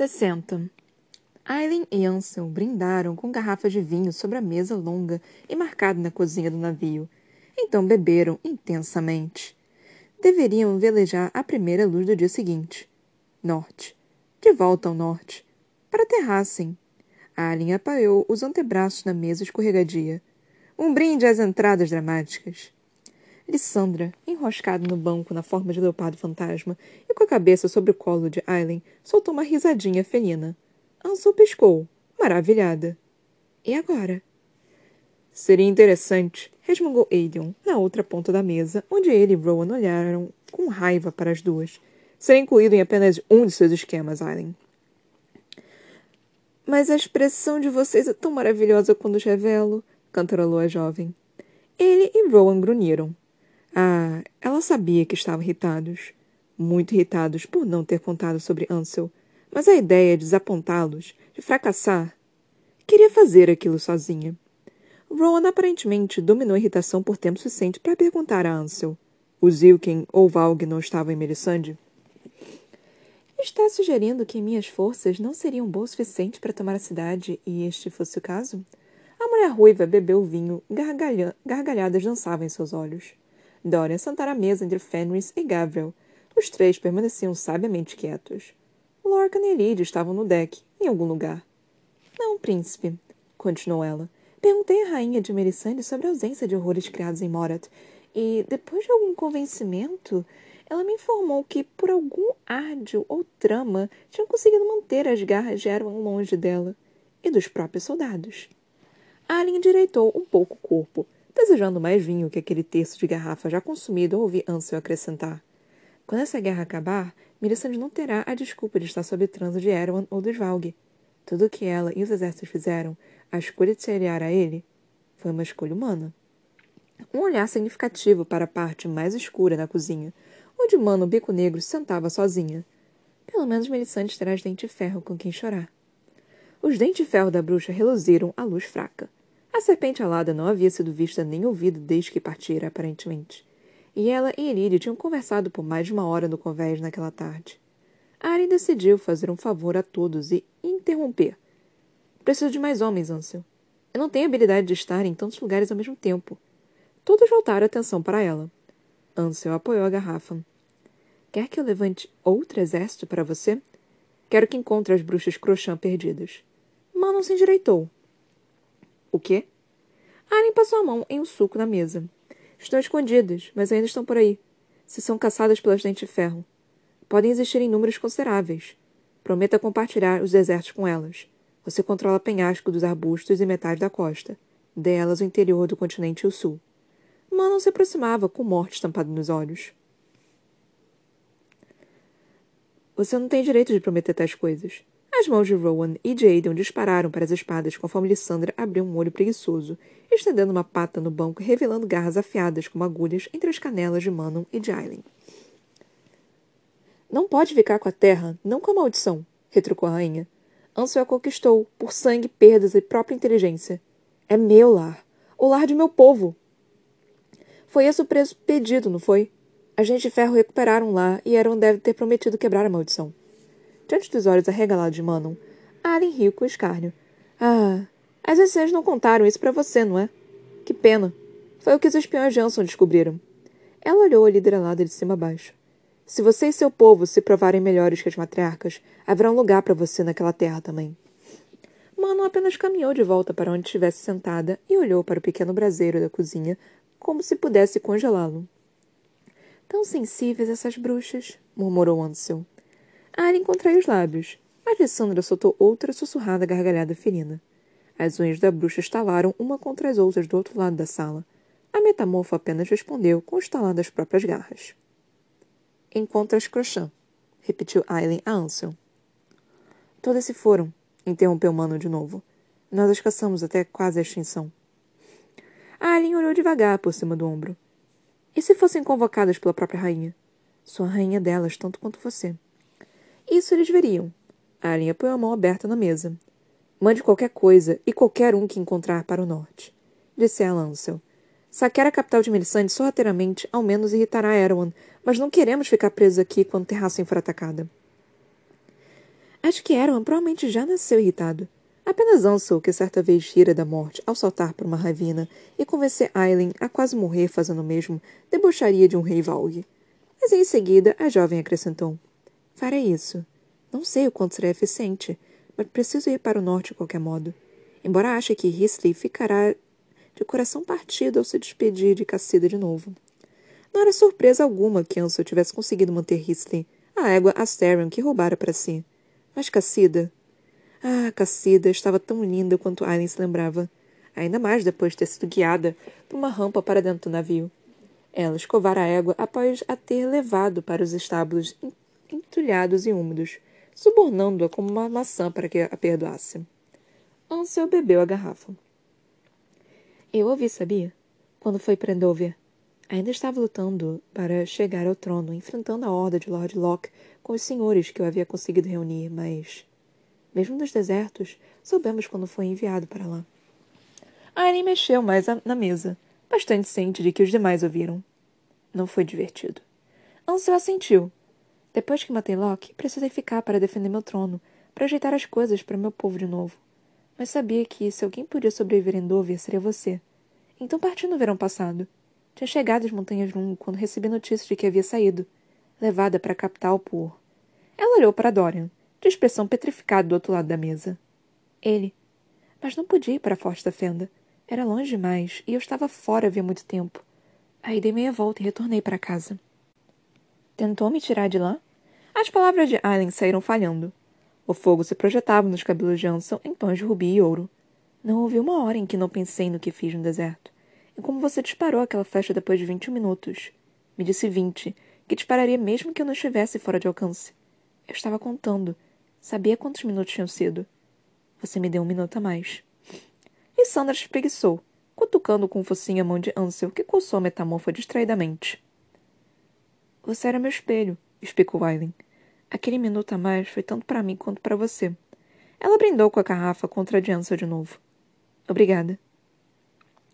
60. Aileen e Ansel brindaram com garrafas de vinho sobre a mesa longa e marcada na cozinha do navio. Então beberam intensamente. Deveriam velejar a primeira luz do dia seguinte. Norte. De volta ao norte. Para Terrassem. Aileen apoiou os antebraços na mesa escorregadia. Um brinde às entradas dramáticas. Lissandra, enroscada no banco na forma de leopardo fantasma e com a cabeça sobre o colo de Aileen, soltou uma risadinha felina. Ansel piscou, maravilhada. E agora? Seria interessante, resmungou Aiden, na outra ponta da mesa, onde ele e Rowan olharam com raiva para as duas. Ser incluído em apenas um de seus esquemas, Aileen. Mas a expressão de vocês é tão maravilhosa quando os revelo, cantarolou a jovem. Ele e Rowan grunhiram. Ah, ela sabia que estavam irritados. Muito irritados por não ter contado sobre Ansel. Mas a ideia de desapontá-los, de fracassar. Queria fazer aquilo sozinha. Rowan aparentemente dominou a irritação por tempo suficiente para perguntar a Ansel. O Zilken ou Valg não estavam em Melisande? Está sugerindo que minhas forças não seriam boas o suficiente para tomar a cidade e este fosse o caso? A mulher ruiva bebeu vinho, gargalha gargalhadas dançavam em seus olhos. Dorian sentara à mesa entre Fenris e Gabriel. Os três permaneciam sabiamente quietos. Lorcan e Elide estavam no deck, em algum lugar. Não, príncipe, continuou ela. Perguntei à rainha de Melisande sobre a ausência de horrores criados em Morat, e, depois de algum convencimento, ela me informou que, por algum árdio ou trama, tinham conseguido manter as garras de Erwan longe dela e dos próprios soldados. Alien endireitou um pouco o corpo, desejando mais vinho que aquele terço de garrafa já consumido ao ouvir Ansel acrescentar. Quando essa guerra acabar, Melisande não terá a desculpa de estar sob transe de Erwan ou dos Valg. Tudo o que ela e os exércitos fizeram, a escolha de se aliar a ele, foi uma escolha humana. Um olhar significativo para a parte mais escura da cozinha, onde Mano Bico Negro sentava sozinha. Pelo menos Melisande terá as dentes de ferro com quem chorar. Os dentes de ferro da bruxa reluziram à luz fraca. A serpente alada não havia sido vista nem ouvida desde que partira, aparentemente. E ela e Elide tinham conversado por mais de uma hora no convés naquela tarde. Ari decidiu fazer um favor a todos e interromper. Preciso de mais homens, Ansel. Eu não tenho habilidade de estar em tantos lugares ao mesmo tempo. Todos voltaram a atenção para ela. Ansel apoiou a garrafa. Quer que eu levante outro exército para você? Quero que encontre as bruxas Crochã perdidas. Manon se endireitou. O quê? Alien passou a mão em um suco na mesa. Estão escondidas, mas ainda estão por aí. Se são caçadas pelas dentes de ferro. Podem existir em números consideráveis. Prometa compartilhar os desertos com elas. Você controla penhasco dos arbustos e metade da costa. Delas o interior do continente e o sul. Manon se aproximava, com morte estampada nos olhos. Você não tem direito de prometer tais coisas. As mãos de Rowan e Jaden dispararam para as espadas conforme Lissandra abriu um olho preguiçoso, estendendo uma pata no banco revelando garras afiadas como agulhas entre as canelas de Manon e de Aileen. Não pode ficar com a terra, não com a maldição, retrucou a rainha. Ansel a conquistou, por sangue, perdas e própria inteligência. É meu lar. O lar de meu povo. Foi esse o preço pedido, não foi? A gente de ferro recuperaram lá e Aaron deve ter prometido quebrar a maldição diante dos olhos arregalados de Manon. Alien riu com escárnio. Ah, as escenas não contaram isso para você, não é? Que pena. Foi o que os espiões Jansson descobriram. Ela olhou a líder alada de cima a baixo. Se você e seu povo se provarem melhores que as matriarcas, haverá um lugar para você naquela terra também. Manon apenas caminhou de volta para onde estivesse sentada e olhou para o pequeno braseiro da cozinha como se pudesse congelá-lo. Tão sensíveis essas bruxas, murmurou Ansel. Alien contraiu os lábios, mas Lissandra soltou outra sussurrada gargalhada felina. As unhas da bruxa estalaram uma contra as outras do outro lado da sala. A metamorfo apenas respondeu com o estalar das próprias garras. Encontra as Crochã, repetiu Aileen a Ansel. Todas se foram, interrompeu Mano de novo. Nós as caçamos até quase a extinção. Aileen olhou devagar por cima do ombro. E se fossem convocadas pela própria rainha? Sou a rainha delas, tanto quanto você. Isso eles veriam. Alien apoiou a mão aberta na mesa. Mande qualquer coisa e qualquer um que encontrar para o norte. Disse a Ansel. Saquear a capital de Melisande sorrateiramente ao menos irritará Erwan, mas não queremos ficar presos aqui quando Terrassen for atacada. Acho que Erwan provavelmente já nasceu irritado. Apenas Ansel, que certa vez rira da morte ao saltar por uma ravina e convencer Aileen a quase morrer fazendo o mesmo, debocharia de um rei Valg. Mas em seguida, a jovem acrescentou. Farei isso. Não sei o quanto será eficiente, mas preciso ir para o norte de qualquer modo. Embora ache que Hisley ficará de coração partido ao se despedir de Cassida de novo. Não era surpresa alguma que Ansel tivesse conseguido manter Hisley, a égua Asterion que roubara para si. Mas Cassida... Ah, Cassida estava tão linda quanto Aileen se lembrava. Ainda mais depois de ter sido guiada por uma rampa para dentro do navio. Ela escovara a égua após a ter levado para os estábulos entulhados e úmidos, subornando-a como uma maçã para que a perdoasse. Ansel bebeu a garrafa. Eu ouvi, sabia? Quando foi para Endover. Ainda estava lutando para chegar ao trono, enfrentando a horda de Lord Locke com os senhores que eu havia conseguido reunir, mas... Mesmo nos desertos, soubemos quando foi enviado para lá. Aileen mexeu mais na mesa, bastante ciente de que os demais ouviram. Não foi divertido. Ansel assentiu. Depois que matei Locke, precisei ficar para defender meu trono, para ajeitar as coisas para meu povo de novo. Mas sabia que, se alguém podia sobreviver em Dover, seria você. Então parti no verão passado. Tinha chegado às Montanhas Lung quando recebi notícia de que havia saído, levada para a capital por. Ela olhou para Dorian, de expressão petrificada do outro lado da mesa. Ele. Mas não podia ir para a Forte da Fenda. Era longe demais e eu estava fora havia muito tempo. Aí dei meia volta e retornei para casa. Tentou me tirar de lá? As palavras de Aileen saíram falhando. O fogo se projetava nos cabelos de Anson em tons de rubi e ouro. Não houve uma hora em que não pensei no que fiz no deserto e como você disparou aquela flecha depois de vinte minutos. Me disse vinte, que dispararia mesmo que eu não estivesse fora de alcance. Eu estava contando. Sabia quantos minutos tinham sido. Você me deu um minuto a mais. E Sandra espreguiçou, cutucando com o focinho a mão de Ansel, que coçou a metamorfa distraidamente. Você era meu espelho, explicou Aileen. Aquele minuto a mais foi tanto para mim quanto para você. Ela brindou com a garrafa contra a Ansel de novo. Obrigada.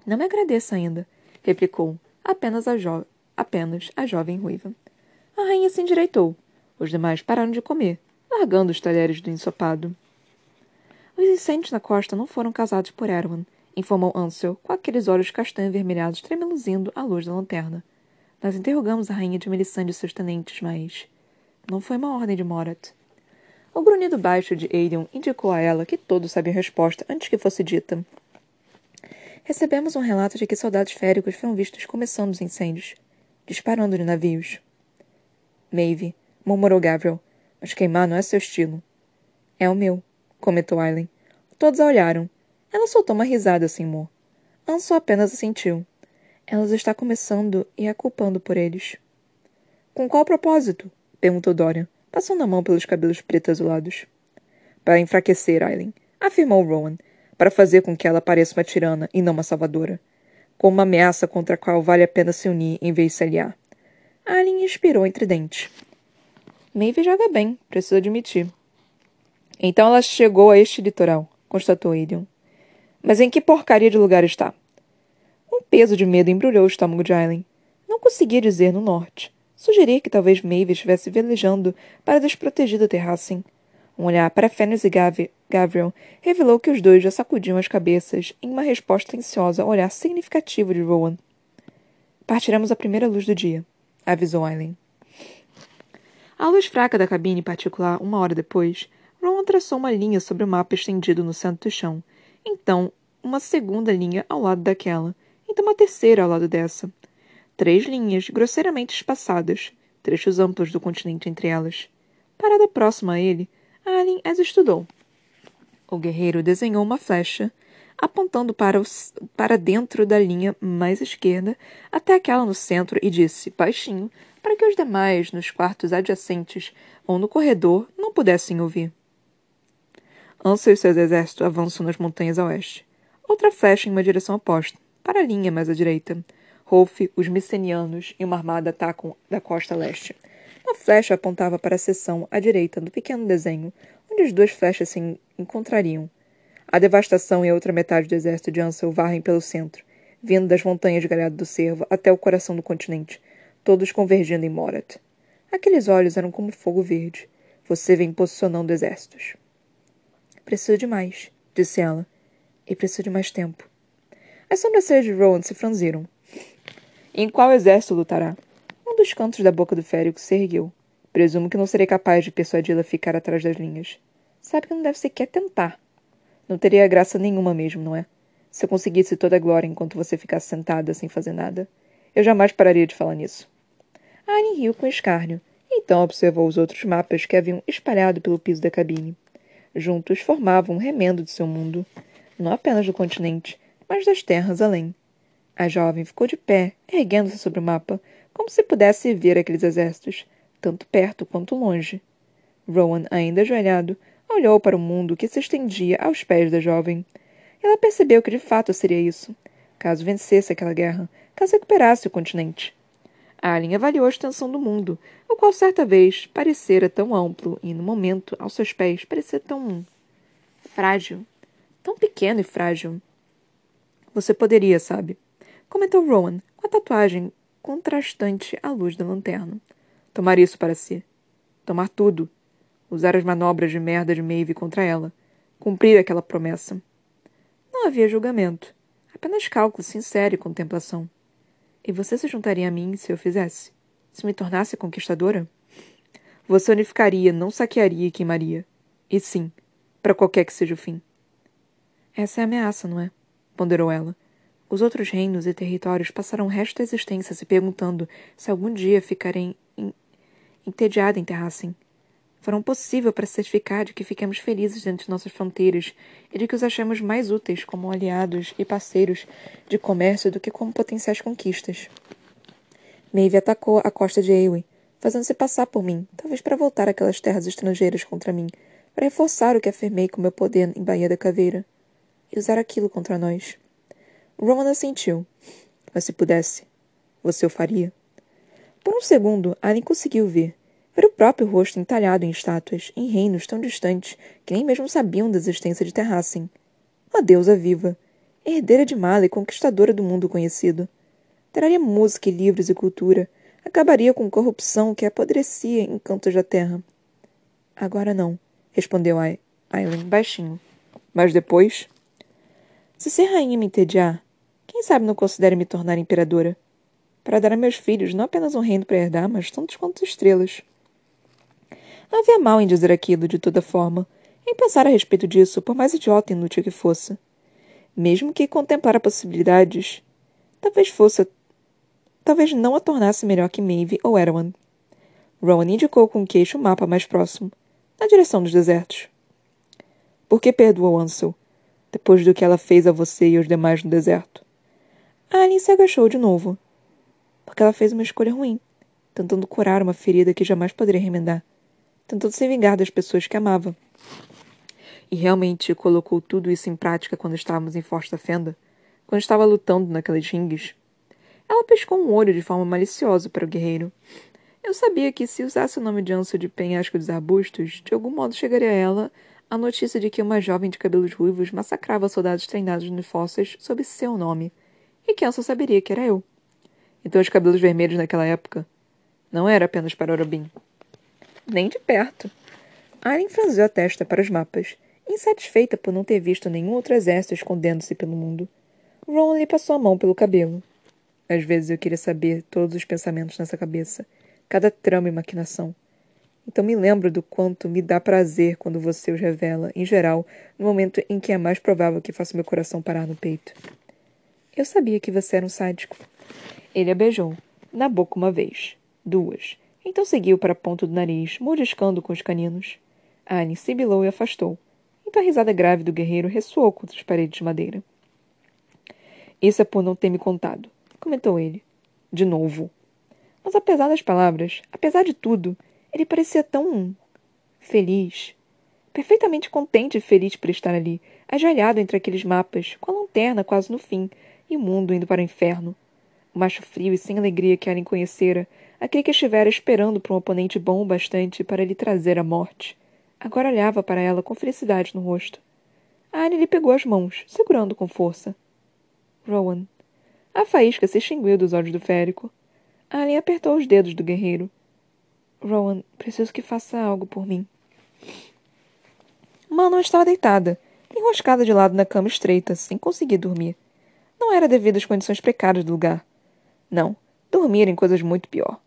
Não me agradeça ainda, replicou, apenas a, jo apenas a jovem ruiva. A rainha se endireitou. Os demais pararam de comer, largando os talheres do ensopado. Os incêndios na costa não foram causados por Erwan, informou Ansel, com aqueles olhos castanho avermelhados tremeluzindo à luz da lanterna. Nós interrogamos a rainha de Melisande e seus tenentes, mas... Não foi uma ordem de Morat. O grunhido baixo de Aiden indicou a ela que todos sabiam a resposta antes que fosse dita. Recebemos um relato de que soldados féricos foram vistos começando os incêndios, disparando de navios. Maeve, murmurou Gabriel, mas queimar não é seu estilo. É o meu, comentou Aileen. Todos a olharam. Ela soltou uma risada sem humor. Anso apenas assentiu. Elas está começando e a culpando por eles. Com qual propósito? perguntou Dorian, passando a mão pelos cabelos pretos azulados. Para enfraquecer Aileen, afirmou Rowan, para fazer com que ela pareça uma tirana e não uma salvadora, como uma ameaça contra a qual vale a pena se unir em vez de se aliar. Alien expirou entre dentes. Maeve joga bem, preciso admitir. Então ela chegou a este litoral, constatou Aiden. Mas em que porcaria de lugar está? Um peso de medo embrulhou o estômago de Aileen. Não conseguia dizer no norte. Sugerir que talvez Maeve estivesse velejando para desprotegida terrassem. Um olhar para Fenris e Gabriel revelou que os dois já sacudiam as cabeças em uma resposta ansiosa ao olhar significativo de Rowan. Partiremos à primeira luz do dia, avisou Aileen. À luz fraca da cabine particular, uma hora depois, Rowan traçou uma linha sobre o mapa estendido no centro do chão, então uma segunda linha ao lado daquela, uma terceira ao lado dessa. Três linhas grosseiramente espaçadas, trechos amplos do continente entre elas. Parada próxima a ele, Alien as estudou. O guerreiro desenhou uma flecha, apontando para, para dentro da linha mais esquerda até aquela no centro e disse, baixinho, para que os demais, nos quartos adjacentes ou no corredor, não pudessem ouvir. Ansel e seus exércitos avançam nas montanhas a oeste. Outra flecha em uma direção oposta, para a linha mais à direita. Rolf, os micenianos e uma armada atacam da costa leste. Uma flecha apontava para a seção à direita do pequeno desenho, onde as duas flechas se encontrariam. A devastação e a outra metade do exército de Ansel varrem pelo centro, vindo das montanhas de Galhado do Cervo até o coração do continente, todos convergindo em Morat. Aqueles olhos eram como fogo verde, Você vem posicionando exércitos. Preciso de mais, disse ela. E preciso de mais tempo. As sobrancelhas de Rowan se franziram. Em qual exército lutará? Um dos cantos da boca do férico se ergueu. Presumo que não serei capaz de persuadi-la a ficar atrás das linhas. Sabe que não deve sequer tentar. Não teria graça nenhuma mesmo, não é? Se eu conseguisse toda a glória enquanto você ficasse sentada sem fazer nada, eu jamais pararia de falar nisso. Anne riu com escárnio. Então observou os outros mapas que haviam espalhado pelo piso da cabine. Juntos formavam um remendo de seu mundo, não apenas do continente, mas das terras além. A jovem ficou de pé, erguendo-se sobre o mapa, como se pudesse ver aqueles exércitos, tanto perto quanto longe. Rowan, ainda ajoelhado, olhou para o mundo que se estendia aos pés da jovem. Ela percebeu que de fato seria isso, caso vencesse aquela guerra, caso recuperasse o continente. Alien avaliou a extensão do mundo, o qual certa vez parecera tão amplo e, no momento, aos seus pés, parecia tão. frágil. Tão pequeno e frágil. Você poderia, sabe? Comentou Rowan, com a tatuagem contrastante à luz da lanterna. Tomar isso para si. Tomar tudo. Usar as manobras de merda de Maeve contra ela. Cumprir aquela promessa. Não havia julgamento. Apenas cálculo sincero e contemplação. E você se juntaria a mim se eu fizesse? Se me tornasse conquistadora? Você unificaria, não saquearia e queimaria. E sim, para qualquer que seja o fim. Essa é a ameaça, não é? Ponderou ela. Os outros reinos e territórios passaram o resto da existência se perguntando se algum dia ficarem entediada em Terrassen farão possível para certificar de que fiquemos felizes dentro de nossas fronteiras e de que os achemos mais úteis como aliados e parceiros de comércio do que como potenciais conquistas. Maeve atacou a costa de Eowyn, fazendo-se passar por mim, talvez para voltar aquelas terras estrangeiras contra mim, para reforçar o que afirmei com meu poder em Baía da Caveira, e usar aquilo contra nós. Roman assentiu. Mas se pudesse, você o faria? Por um segundo, Annie conseguiu ver, era o próprio rosto entalhado em estátuas, em reinos tão distantes que nem mesmo sabiam da existência de Terrassen. Uma deusa viva, herdeira de Mala e conquistadora do mundo conhecido. Traria música e livros e cultura, acabaria com corrupção que apodrecia em cantos da terra. Agora não, respondeu Aileen baixinho. Mas depois? Se ser rainha me entediar, quem sabe não considere me tornar imperadora? Para dar a meus filhos não apenas um reino para herdar, mas tantos quanto estrelas. Havia mal em dizer aquilo, de toda forma, em pensar a respeito disso, por mais idiota e inútil que fosse. Mesmo que contemplar possibilidades, talvez fosse. Talvez não a tornasse melhor que Maeve ou Erwan. Rowan indicou com o queixo o mapa mais próximo, na direção dos desertos. Por que perdoou Ansel, depois do que ela fez a você e aos demais no deserto? Alien se agachou de novo. Porque ela fez uma escolha ruim, tentando curar uma ferida que jamais poderia remendar tentando se vingar das pessoas que amava. E realmente colocou tudo isso em prática quando estávamos em Forsta Fenda, quando estava lutando naqueles ringues. Ela pescou um olho de forma maliciosa para o guerreiro. Eu sabia que se usasse o nome de Anso de Penhasco dos Arbustos, de algum modo chegaria a ela a notícia de que uma jovem de cabelos ruivos massacrava soldados treinados nos fósseis sob seu nome, e que Anso saberia que era eu. Então os cabelos vermelhos naquela época não era apenas para Orobin. Nem de perto. Aren franziu a testa para os mapas, insatisfeita por não ter visto nenhum outro exército escondendo-se pelo mundo. Ron lhe passou a mão pelo cabelo. Às vezes eu queria saber todos os pensamentos nessa cabeça, cada trama e maquinação. Então me lembro do quanto me dá prazer quando você os revela, em geral, no momento em que é mais provável que faça meu coração parar no peito. Eu sabia que você era um sádico. Ele a beijou, na boca uma vez, duas, então seguiu para a ponta do nariz, mordiscando com os caninos. Anne sibilou e afastou. Então a risada grave do guerreiro ressoou contra as paredes de madeira. Isso é por não ter me contado, comentou ele. De novo. Mas apesar das palavras, apesar de tudo, ele parecia tão. feliz. Perfeitamente contente e feliz por estar ali, ajoelhado entre aqueles mapas, com a lanterna quase no fim, e o mundo indo para o inferno. O macho frio e sem alegria que Aren conhecera aquele que estivera esperando por um oponente bom o bastante para lhe trazer a morte. Agora olhava para ela com felicidade no rosto. Anne lhe pegou as mãos, segurando com força. Rowan. A faísca se extinguiu dos olhos do férico. Anne apertou os dedos do guerreiro. Rowan, preciso que faça algo por mim. Manon estava deitada, enroscada de lado na cama estreita, sem conseguir dormir. Não era devido às condições precárias do lugar. Não, dormir em coisas muito pior.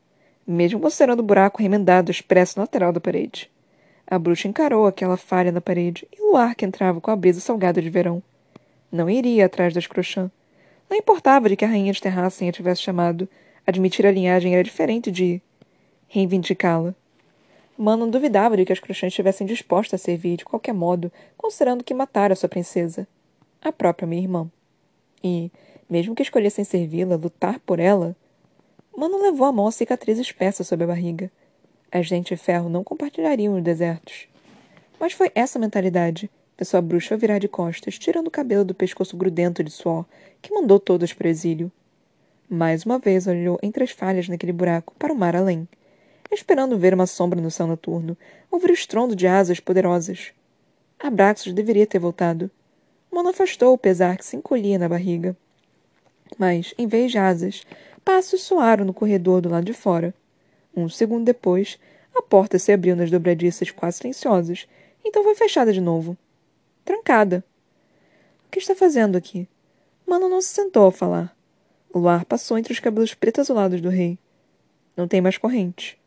Mesmo considerando o buraco remendado expresso na lateral da parede. A bruxa encarou aquela falha na parede e o ar que entrava com a brisa salgada de verão. Não iria atrás das Crochã. Não importava de que a rainha de Terrassen a tivesse chamado. Admitir a linhagem era diferente de reivindicá-la. Mano duvidava de que as Crochãs estivessem dispostas a servir de qualquer modo, considerando que matara sua princesa, a própria minha irmã. E, mesmo que escolhessem servi-la, lutar por ela, Mano levou a mão à cicatriz espessa sob a barriga. As dentes de ferro não compartilhariam os desertos. Mas foi essa mentalidade, de sua bruxa virar de costas, tirando o cabelo do pescoço grudento de suor, que mandou todos para o exílio. Mais uma vez olhou entre as falhas naquele buraco para o mar além, esperando ver uma sombra no céu noturno, ouvir o estrondo de asas poderosas. Abraxos deveria ter voltado. Mona afastou o pesar que se encolhia na barriga. Mas, em vez de asas, passos soaram no corredor do lado de fora. Um segundo depois, a porta se abriu nas dobradiças quase silenciosas, então foi fechada de novo. Trancada. O que está fazendo aqui? Mano não se sentou a falar. O luar passou entre os cabelos pretos azulados do rei. Não tem mais corrente.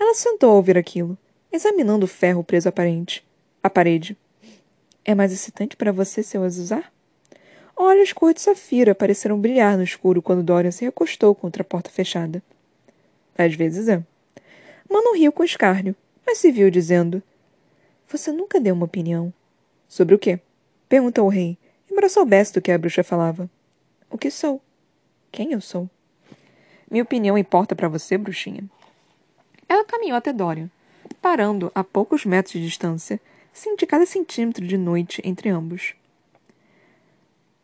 Ela sentou ao ouvir aquilo, examinando o ferro preso à parede. À parede. É mais excitante para você se eu as usar? Olhos cor de safira pareceram brilhar no escuro quando Dorian se recostou contra a porta fechada. Às vezes é. Mano riu com escárnio, mas se viu dizendo: Você nunca deu uma opinião. Sobre o quê? Perguntou o rei, embora soubesse do que a bruxa falava. O que sou? Quem eu sou? Minha opinião importa para você, bruxinha? Ela caminhou até Dorian, parando a poucos metros de distância, senti cada centímetro de noite entre ambos.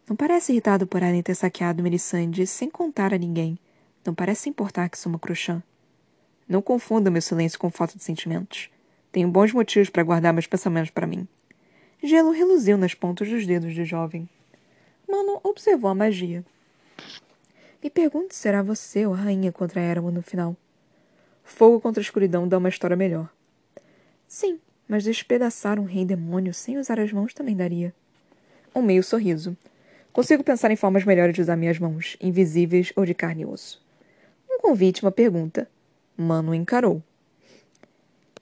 Não parece irritado por Ellen ter saqueado Melisande sem contar a ninguém, não parece importar que sou uma crochã. Não confunda meu silêncio com falta de sentimentos. Tenho bons motivos para guardar meus pensamentos para mim. Gelo reluziu nas pontas dos dedos do jovem. Mano observou a magia. Me pergunto se será você ou a rainha contra Eramo no final. Fogo contra a escuridão dá uma história melhor. Sim, mas despedaçar um rei demônio sem usar as mãos também daria. Um meio sorriso. Consigo pensar em formas melhores de usar minhas mãos, invisíveis ou de carne e osso. Um convite, uma pergunta. Mano encarou.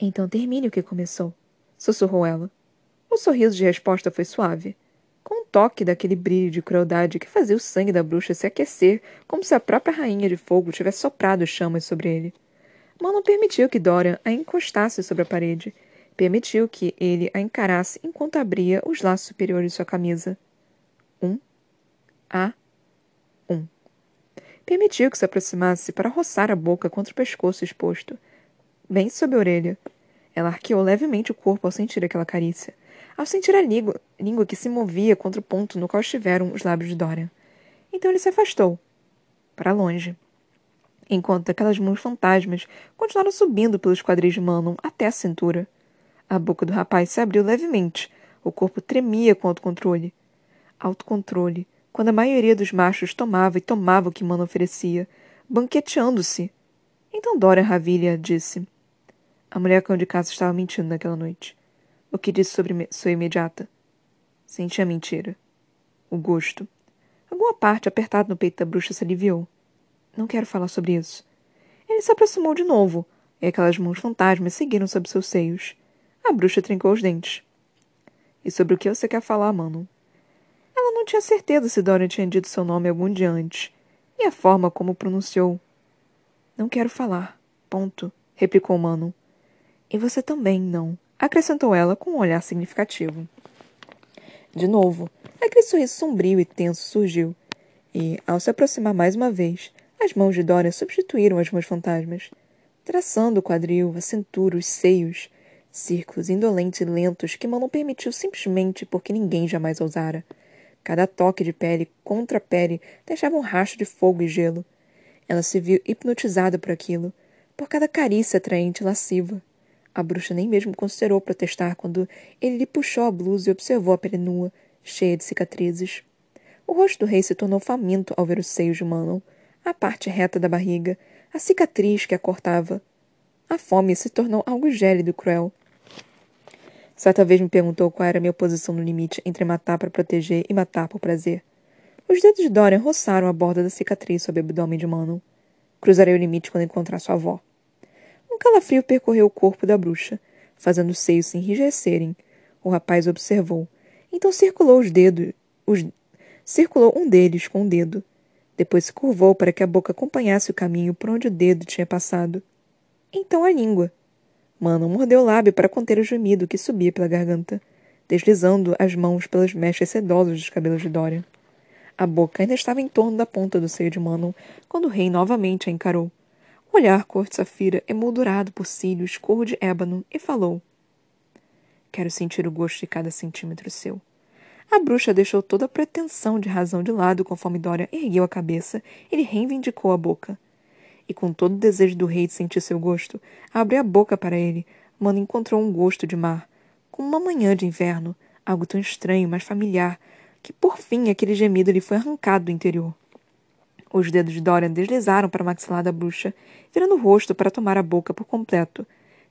Então termine o que começou, sussurrou ela. O sorriso de resposta foi suave, com um toque daquele brilho de crueldade que fazia o sangue da bruxa se aquecer, como se a própria rainha de fogo tivesse soprado chamas sobre ele. Mano permitiu que Dorian a encostasse sobre a parede. Permitiu que ele a encarasse enquanto abria os laços superiores de sua camisa. Um. A. Um permitiu que se aproximasse para roçar a boca contra o pescoço exposto, bem sob a orelha. Ela arqueou levemente o corpo ao sentir aquela carícia, ao sentir a língua, língua que se movia contra o ponto no qual estiveram os lábios de Dorian. Então ele se afastou, para longe, enquanto aquelas mãos fantasmas continuaram subindo pelos quadris de Manon até a cintura. A boca do rapaz se abriu levemente, o corpo tremia com autocontrole. Autocontrole, quando a maioria dos machos tomava e tomava o que Mano oferecia, banqueteando-se. Então Dora Ravilha disse. A mulher cão de casa estava mentindo naquela noite. O que disse sobre sua imediata? Senti a mentira. O gosto. Alguma parte apertada no peito da bruxa se aliviou. Não quero falar sobre isso. Ele se aproximou de novo, e aquelas mãos fantasmas seguiram sob seus seios. A bruxa trincou os dentes. E sobre o que você quer falar, mano? Ela não tinha certeza se Dorian tinha dito seu nome algum dia antes, e a forma como pronunciou. Não quero falar. Ponto, replicou Manon. E você também não, acrescentou ela com um olhar significativo. De novo, aquele sorriso sombrio e tenso surgiu, e, ao se aproximar mais uma vez, as mãos de Dorian substituíram as mãos fantasmas, traçando o quadril, a cintura, os seios, círculos indolentes e lentos que Manon permitiu simplesmente porque ninguém jamais ousara. Cada toque de pele contra pele deixava um rastro de fogo e gelo. Ela se viu hipnotizada por aquilo, por cada carícia atraente e lasciva. A bruxa nem mesmo considerou protestar quando ele lhe puxou a blusa e observou a pele nua, cheia de cicatrizes. O rosto do rei se tornou faminto ao ver os seios de Manon, a parte reta da barriga, a cicatriz que a cortava. A fome se tornou algo gélido e cruel. Certa vez me perguntou qual era a minha posição no limite entre matar para proteger e matar por prazer. Os dedos de Dorian roçaram a borda da cicatriz sob o abdômen de Manon. Cruzarei o limite quando encontrar sua avó. Um calafrio percorreu o corpo da bruxa, fazendo os seios se enrijecerem. O rapaz observou. Então circulou os dedos. Os... Circulou um deles com o um dedo. Depois se curvou para que a boca acompanhasse o caminho por onde o dedo tinha passado. Então a língua. Manon mordeu o lábio para conter o gemido que subia pela garganta, deslizando as mãos pelas mechas sedosas dos cabelos de Dorian. A boca ainda estava em torno da ponta do seio de Manon quando o rei novamente a encarou. O olhar cor de safira, emoldurado por cílios cor de ébano, e falou: Quero sentir o gosto de cada centímetro seu. A bruxa deixou toda a pretensão de razão de lado conforme Dória ergueu a cabeça e lhe reivindicou a boca e com todo o desejo do rei de sentir seu gosto, abriu a boca para ele. Mano encontrou um gosto de mar, como uma manhã de inverno, algo tão estranho, mas familiar, que por fim aquele gemido lhe foi arrancado do interior. Os dedos de Dorian deslizaram para o maxilar da bruxa, virando o rosto para tomar a boca por completo.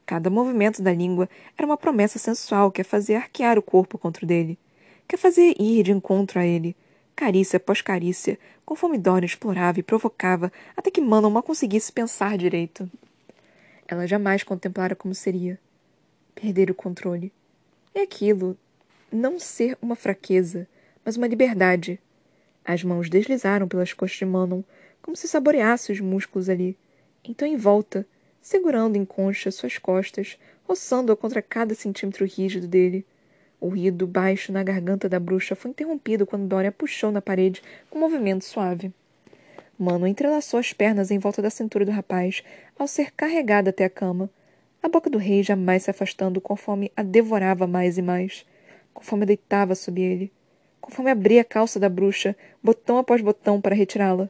Cada movimento da língua era uma promessa sensual que a fazia arquear o corpo contra o dele, que a fazia ir de encontro a ele, carícia após carícia, conforme Dorian explorava e provocava, até que Manon não conseguisse pensar direito. Ela jamais contemplara como seria. Perder o controle. E aquilo, não ser uma fraqueza, mas uma liberdade. As mãos deslizaram pelas costas de Manon, como se saboreasse os músculos ali. Então em volta, segurando em concha suas costas, roçando-a contra cada centímetro rígido dele. O ruído baixo na garganta da bruxa foi interrompido quando Dória puxou na parede com um movimento suave. Mano entrelaçou as pernas em volta da cintura do rapaz ao ser carregada até a cama, a boca do rei jamais se afastando conforme a devorava mais e mais, conforme deitava sob ele, conforme abria a calça da bruxa, botão após botão para retirá-la.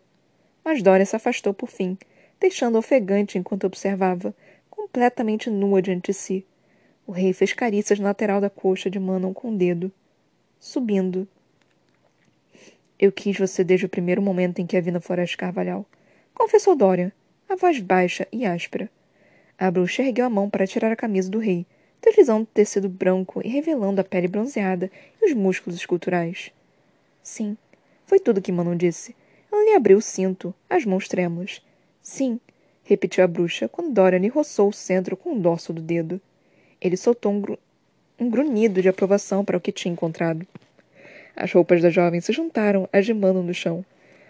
Mas Dória se afastou por fim, deixando-a ofegante enquanto observava, completamente nua diante de si o rei fez carícias na lateral da coxa de Manon com o dedo. Subindo. Eu quis você desde o primeiro momento em que a vi na floresta carvalhal. Confessou Dorian, a voz baixa e áspera. A bruxa ergueu a mão para tirar a camisa do rei, deslizando o tecido branco e revelando a pele bronzeada e os músculos esculturais. Sim, foi tudo que Manon disse. Ela lhe abriu o cinto, as mãos trêmulas. Sim, repetiu a bruxa quando Dorian lhe roçou o centro com o dorso do dedo. Ele soltou um, gru um grunhido de aprovação para o que tinha encontrado. As roupas da jovem se juntaram, agimando no chão.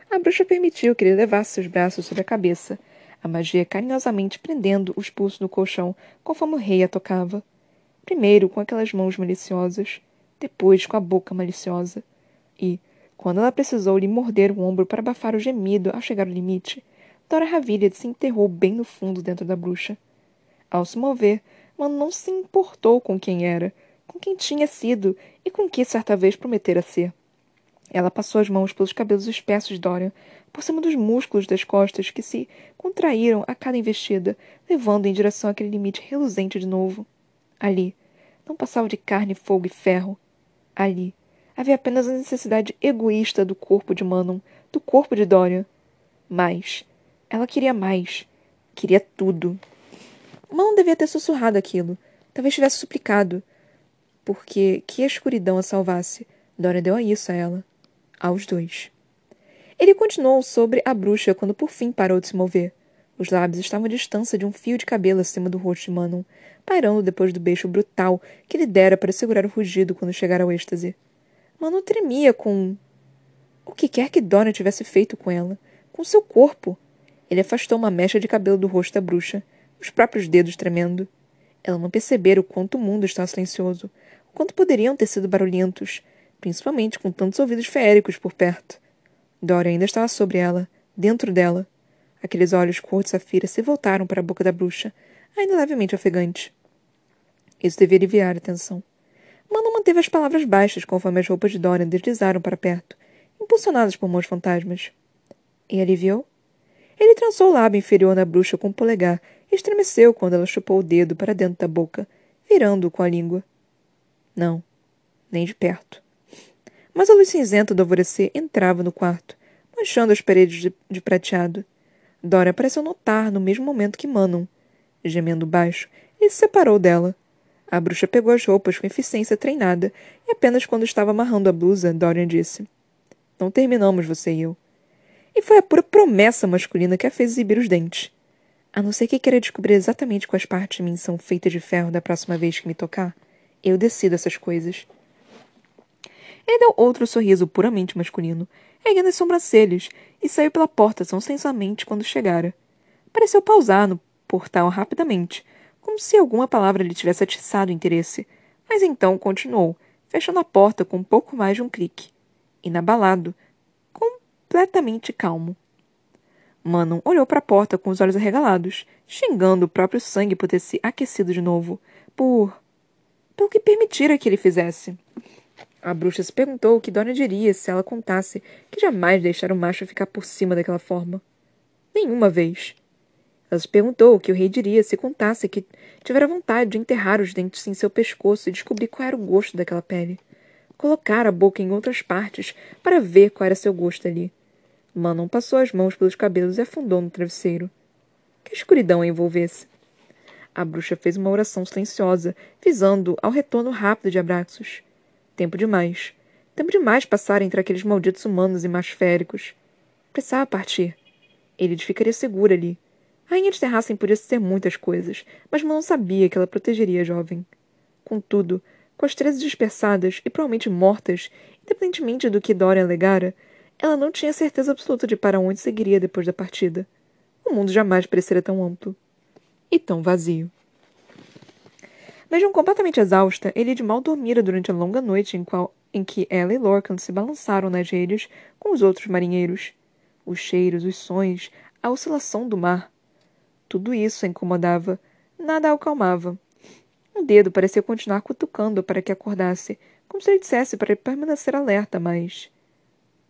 A bruxa permitiu que ele levasse seus braços sobre a cabeça, a magia carinhosamente prendendo os pulsos no colchão conforme o rei a tocava. Primeiro com aquelas mãos maliciosas, depois com a boca maliciosa. E, quando ela precisou lhe morder o ombro para abafar o gemido ao chegar ao limite, Dora Ravilha se enterrou bem no fundo dentro da bruxa. Ao se mover, Mano não se importou com quem era, com quem tinha sido e com que certa vez prometera ser. Ela passou as mãos pelos cabelos espessos de Dorian, por cima dos músculos das costas que se contraíram a cada investida, levando em direção àquele limite reluzente de novo. Ali, não passava de carne, fogo e ferro. Ali, havia apenas a necessidade egoísta do corpo de Manon, do corpo de Dorian. Mais. Ela queria mais. Queria tudo. Mal devia ter sussurrado aquilo. Talvez tivesse suplicado. Porque que a escuridão a salvasse. Dora deu a isso a ela. Aos dois. Ele continuou sobre a bruxa quando por fim parou de se mover. Os lábios estavam à distância de um fio de cabelo acima do rosto de Manon, parando depois do beijo brutal que lhe dera para segurar o rugido quando chegara ao êxtase. Manon tremia com. O que quer que Dora tivesse feito com ela, com seu corpo. Ele afastou uma mecha de cabelo do rosto da bruxa os próprios dedos tremendo. Ela não percebera o quanto o mundo estava silencioso, o quanto poderiam ter sido barulhentos, principalmente com tantos ouvidos feéricos por perto. Dora ainda estava sobre ela, dentro dela. Aqueles olhos cor de safira se voltaram para a boca da bruxa, ainda levemente ofegante. Isso devia aliviar a tensão. Mano manteve as palavras baixas conforme as roupas de Dorian deslizaram para perto, impulsionadas por mãos fantasmas. E aliviou? Ele trançou o lábio inferior na bruxa com o polegar estremeceu quando ela chupou o dedo para dentro da boca, virando-o com a língua. Não, nem de perto. Mas a luz cinzenta do alvorecer entrava no quarto, manchando as paredes de, de prateado. Dora pareceu notar no mesmo momento que Manon. Gemendo baixo, ele se separou dela. A bruxa pegou as roupas com eficiência treinada e apenas quando estava amarrando a blusa, Dorian disse: Não terminamos, você e eu. E foi a pura promessa masculina que a fez exibir os dentes. A não ser que queira descobrir exatamente quais partes de mim são feitas de ferro da próxima vez que me tocar, eu decido essas coisas. Ele deu outro sorriso puramente masculino, erguendo as sobrancelhas, e saiu pela porta tão sensualmente quando chegara. Pareceu pausar no portal rapidamente, como se alguma palavra lhe tivesse atiçado o interesse, mas então continuou, fechando a porta com um pouco mais de um clique. Inabalado, completamente calmo. Manon olhou para a porta com os olhos arregalados, xingando o próprio sangue por ter se aquecido de novo, por. pelo que permitira que ele fizesse. A bruxa se perguntou o que Dona diria se ela contasse que jamais deixara o macho ficar por cima daquela forma. Nenhuma vez. Ela se perguntou o que o rei diria se contasse que tivera vontade de enterrar os dentes em seu pescoço e descobrir qual era o gosto daquela pele. Colocar a boca em outras partes para ver qual era seu gosto ali. Manon passou as mãos pelos cabelos e afundou no travesseiro. Que escuridão a envolvesse. A bruxa fez uma oração silenciosa, visando ao retorno rápido de Abraxos. Tempo demais. Tempo demais passar entre aqueles malditos humanos e masféricos. Precisava partir. Ele ficaria seguro ali, a rainha de Terrassen podia ser muitas coisas, mas Manon sabia que ela protegeria a jovem. Contudo, com as treze dispersadas e provavelmente mortas, independentemente do que Dorian alegara, ela não tinha certeza absoluta de para onde seguiria depois da partida. O mundo jamais parecera tão amplo. E tão vazio. Mesmo completamente exausta, Elide mal dormira durante a longa noite em, qual, em que ela e Lorcan se balançaram nas redes com os outros marinheiros. Os cheiros, os sons, a oscilação do mar, tudo isso a incomodava. Nada a acalmava. Um dedo parecia continuar cutucando para que acordasse, como se ele dissesse para permanecer alerta, mas.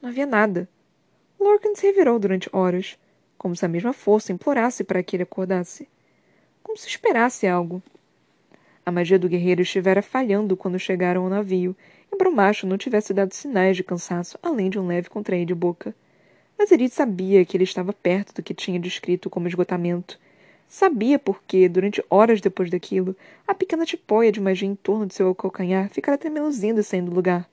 Não havia nada. Lorcan se revirou durante horas, como se a mesma força implorasse para que ele acordasse. Como se esperasse algo. A magia do guerreiro estivera falhando quando chegaram ao navio, embora o macho não tivesse dado sinais de cansaço, além de um leve contrair de boca. Mas ele sabia que ele estava perto do que tinha descrito como esgotamento, Sabia porque, durante horas depois daquilo, a pequena tipóia de magia em torno de seu calcanhar ficara tremeluzindo e saindo do lugar.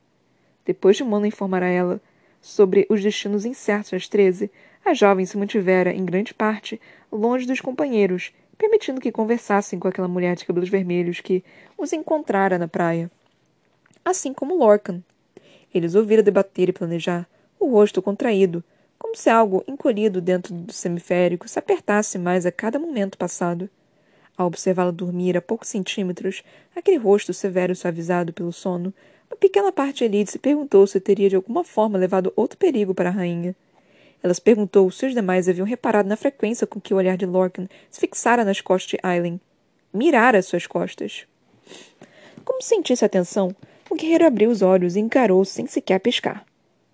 Depois de Mona informar a ela sobre os destinos incertos das treze, a jovem se mantivera, em grande parte, longe dos companheiros, permitindo que conversassem com aquela mulher de cabelos vermelhos que os encontrara na praia. Assim como Lorcan. Eles ouviram debater e planejar, o rosto contraído, como se algo encolhido dentro do semiférico se apertasse mais a cada momento passado. Ao observá-la dormir a poucos centímetros, aquele rosto severo suavizado pelo sono, uma pequena parte de Elide se perguntou se teria de alguma forma levado outro perigo para a rainha. Ela se perguntou se os demais haviam reparado na frequência com que o olhar de Lorcan se fixara nas costas de Aileen. Mirara suas costas. Como sentisse atenção, o guerreiro abriu os olhos e encarou sem sequer piscar.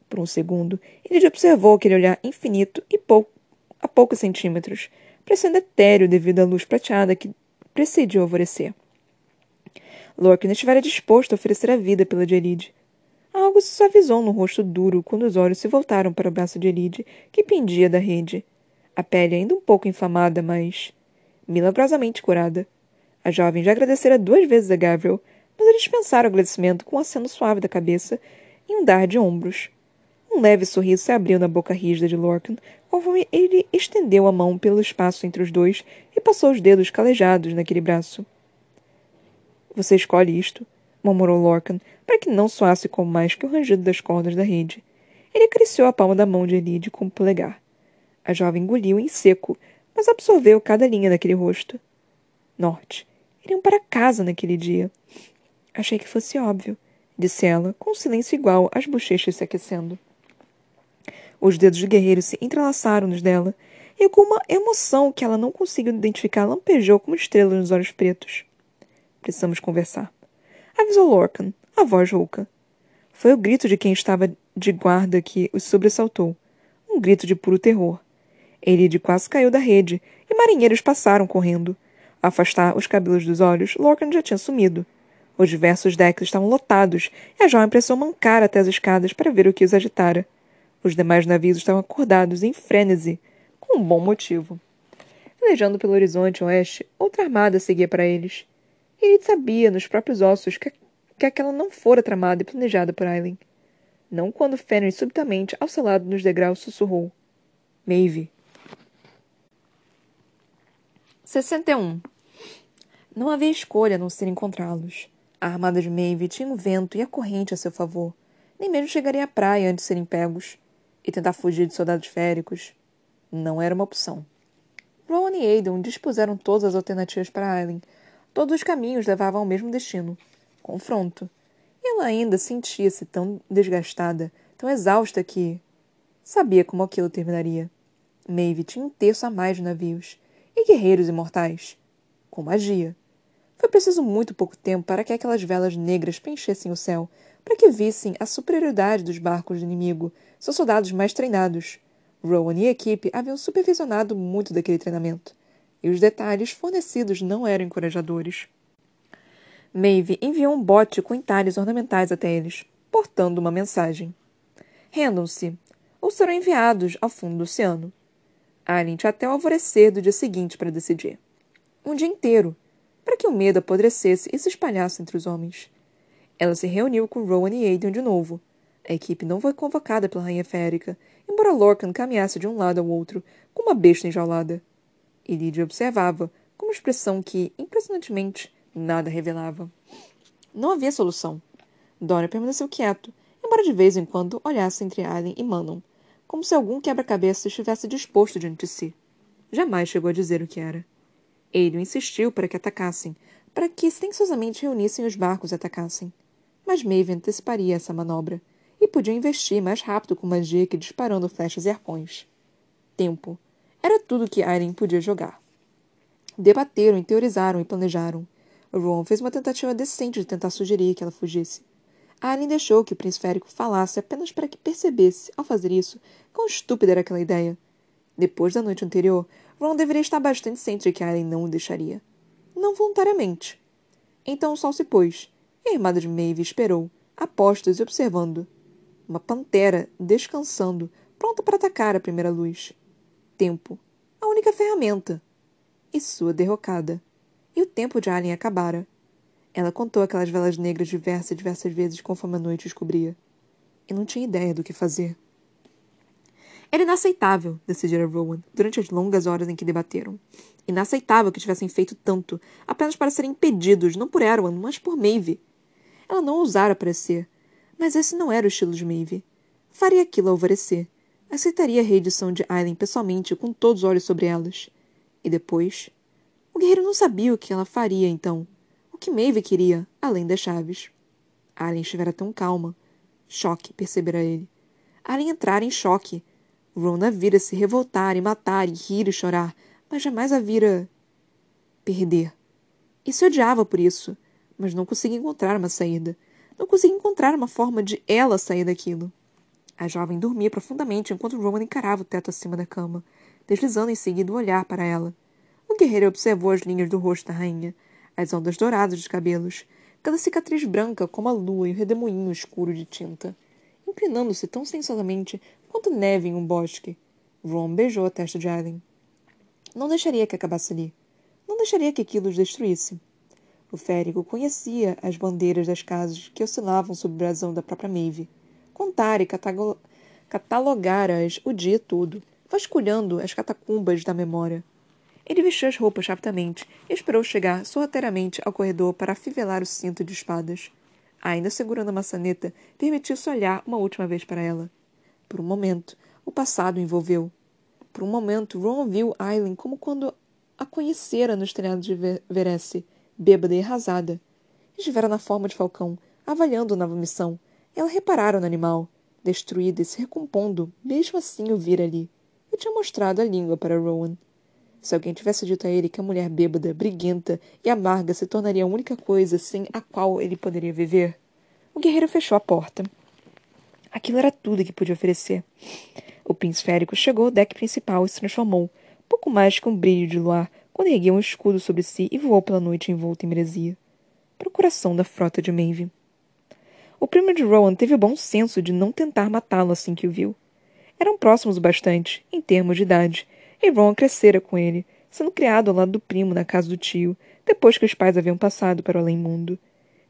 Por um segundo, ele observou aquele olhar infinito e pouco, a poucos centímetros, parecendo etéreo devido à luz prateada que precedia o alvorecer. Lorcan estivera disposto a oferecer a vida pela de Elide. Algo se suavizou no rosto duro quando os olhos se voltaram para o braço de Elide, que pendia da rede. A pele ainda um pouco inflamada, mas milagrosamente curada. A jovem já agradecera duas vezes a Gabriel, mas ele dispensara o agradecimento com um aceno suave da cabeça e um dar de ombros. Um leve sorriso se abriu na boca rígida de Lorcan, conforme ele estendeu a mão pelo espaço entre os dois e passou os dedos calejados naquele braço. Você escolhe isto, murmurou Lorcan, para que não soasse como mais que o rangido das cordas da rede. Ele acariciou a palma da mão de Elide com o polegar. A jovem engoliu em seco, mas absorveu cada linha daquele rosto. Norte. Iriam para casa naquele dia. Achei que fosse óbvio, disse ela, com um silêncio igual às bochechas se aquecendo. Os dedos do guerreiro se entrelaçaram nos dela, e com uma emoção que ela não conseguiu identificar, lampejou como estrelas nos olhos pretos. Precisamos conversar. Avisou Lorcan, a voz rouca. Foi o grito de quem estava de guarda que os sobressaltou. Um grito de puro terror. Elide quase caiu da rede, e marinheiros passaram correndo. A afastar os cabelos dos olhos, Lorcan já tinha sumido. Os diversos decks estavam lotados, e a jovem precisou mancar até as escadas para ver o que os agitara. Os demais navios estavam acordados em frênese, com um bom motivo. Velejando pelo horizonte oeste, outra armada seguia para eles. Ele sabia nos próprios ossos que, que aquela não fora tramada e planejada por Aileen. Não quando Fenrir subitamente, ao seu lado nos degraus, sussurrou. Maeve. 61. Não havia escolha a não ser encontrá-los. A armada de Maeve tinha o vento e a corrente a seu favor. Nem mesmo chegaria à praia antes de serem pegos. E tentar fugir de soldados féricos não era uma opção. Rowan e Aidan dispuseram todas as alternativas para Aileen. Todos os caminhos levavam ao mesmo destino confronto. Ela ainda sentia-se tão desgastada, tão exausta que. Sabia como aquilo terminaria. Maeve tinha um terço a mais de navios. E guerreiros imortais. Com magia. Foi preciso muito pouco tempo para que aquelas velas negras preenchessem o céu, para que vissem a superioridade dos barcos do inimigo, seus soldados mais treinados. Rowan e a equipe haviam supervisionado muito daquele treinamento, e os detalhes fornecidos não eram encorajadores. Maeve enviou um bote com entalhes ornamentais até eles, portando uma mensagem. Rendam-se, ou serão enviados ao fundo do oceano. Alien até o alvorecer do dia seguinte para decidir. Um dia inteiro, para que o medo apodrecesse e se espalhasse entre os homens. Ela se reuniu com Rowan e Aiden de novo. A equipe não foi convocada pela Rainha Férica, embora Lorcan caminhasse de um lado ao outro, como uma besta enjaulada. E Lydia observava, com uma expressão que, impressionantemente, nada revelava. Não havia solução. Dora permaneceu quieto, embora de vez em quando olhasse entre Allen e Manon, como se algum quebra-cabeça estivesse disposto diante de si. Jamais chegou a dizer o que era. Ele insistiu para que atacassem, para que silenciosamente reunissem os barcos e atacassem. Mas Maeve anteciparia essa manobra, e podia investir mais rápido com magia que disparando flechas e arpões. Tempo. Era tudo que Aileen podia jogar. Debateram teorizaram e planejaram. Ron fez uma tentativa decente de tentar sugerir que ela fugisse. Aileen deixou que o príncipe falasse apenas para que percebesse, ao fazer isso, quão estúpida era aquela ideia. Depois da noite anterior, Ron deveria estar bastante ciente de que Aileen não o deixaria. Não voluntariamente. Então o sol se pôs, e a irmã de Maeve esperou, a postos e observando. Uma pantera descansando, pronta para atacar a primeira luz. Tempo. A única ferramenta. E sua derrocada. E o tempo de Alien acabara. Ela contou aquelas velas negras diversas e diversas vezes conforme a noite escobria. E não tinha ideia do que fazer. Era inaceitável, decidira Rowan, durante as longas horas em que debateram. Inaceitável que tivessem feito tanto, apenas para serem impedidos, não por Erwan, mas por Maeve. Ela não ousara aparecer, mas esse não era o estilo de Maeve. Faria aquilo alvorecer. Aceitaria a reedição de Aileen pessoalmente, com todos os olhos sobre elas. E depois, o guerreiro não sabia o que ela faria, então. O que Maeve queria, além das chaves. Alien estivera tão calma. Choque, percebera ele. Alien entrara em choque. Ron a vira se revoltar e matar e rir e chorar, mas jamais a vira... perder. E se odiava por isso, mas não conseguia encontrar uma saída. Não conseguia encontrar uma forma de ela sair daquilo. A jovem dormia profundamente enquanto Roman encarava o teto acima da cama, deslizando em seguida o olhar para ela. O guerreiro observou as linhas do rosto da rainha, as ondas douradas dos cabelos, cada cicatriz branca como a lua e o redemoinho escuro de tinta, inclinando-se tão sensualmente quanto neve em um bosque. Ron beijou a testa de Aileen. Não deixaria que acabasse ali. Não deixaria que aquilo os destruísse. O férico conhecia as bandeiras das casas que oscilavam sob o brasão da própria Maeve. Contara e catalogara-as o dia todo, vasculhando as catacumbas da memória. Ele vestiu as roupas rapidamente e esperou chegar sorrateiramente ao corredor para afivelar o cinto de espadas. Ainda segurando a maçaneta, permitiu-se olhar uma última vez para ela. Por um momento, o passado o envolveu. Por um momento, Ron viu Aileen como quando a conhecera nos telhados de Veresse, bêbada e arrasada. Estivera na forma de falcão, avaliando nova missão. Ela reparara no animal, destruído e se recompondo, mesmo assim o vira ali. E tinha mostrado a língua para Rowan. Se alguém tivesse dito a ele que a mulher bêbada, briguenta e amarga se tornaria a única coisa sem a qual ele poderia viver, o guerreiro fechou a porta. Aquilo era tudo que podia oferecer. O príncipe férico chegou ao deck principal e se transformou, pouco mais que um brilho de luar, quando ergueu um escudo sobre si e voou pela noite envolto em meresia, para o coração da frota de Maeve. O primo de Rowan teve o bom senso de não tentar matá-lo assim que o viu. Eram próximos o bastante, em termos de idade, e Ron crescera com ele, sendo criado ao lado do primo na casa do tio, depois que os pais haviam passado para o além-mundo.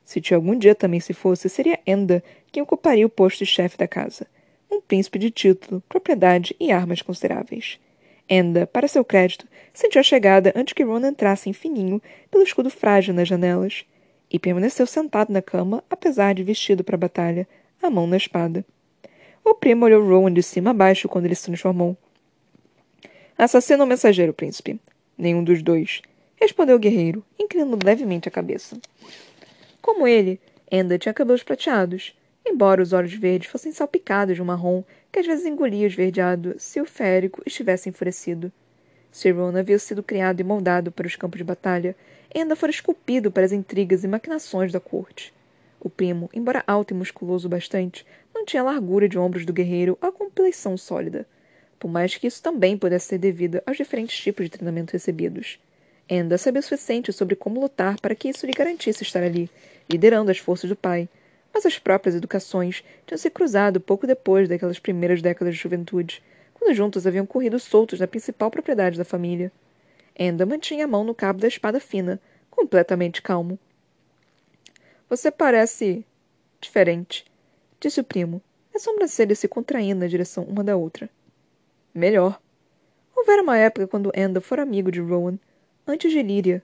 Se tio algum dia também se fosse, seria Enda quem ocuparia o posto de chefe da casa. Um príncipe de título, propriedade e armas consideráveis. Enda, para seu crédito, sentiu a chegada antes que Ron entrasse em fininho pelo escudo frágil nas janelas, e permaneceu sentado na cama, apesar de vestido para a batalha, a mão na espada. O primo olhou Rowan de cima a baixo quando ele se transformou. Assassino ou mensageiro, príncipe? Nenhum dos dois, respondeu o guerreiro, inclinando levemente a cabeça. Como ele, Enda tinha cabelos prateados, embora os olhos verdes fossem salpicados de um marrom que às vezes engolia esverdeado se o férico estivesse enfurecido. Sir Ron havia sido criado e moldado para os campos de batalha, e ainda fora esculpido para as intrigas e maquinações da corte. O primo, embora alto e musculoso bastante, não tinha a largura de ombros do guerreiro ou a compleição sólida, por mais que isso também pudesse ser devido aos diferentes tipos de treinamento recebidos. Enda sabia o suficiente sobre como lutar para que isso lhe garantisse estar ali, liderando as forças do pai, mas as próprias educações tinham se cruzado pouco depois daquelas primeiras décadas de juventude, quando juntos haviam corrido soltos na principal propriedade da família. Enda mantinha a mão no cabo da espada fina, completamente calmo. Você parece. diferente, disse o primo, as sobrancelhas se contraindo na direção uma da outra. Melhor. Houvera uma época quando Enda fora amigo de Rowan, antes de Líria.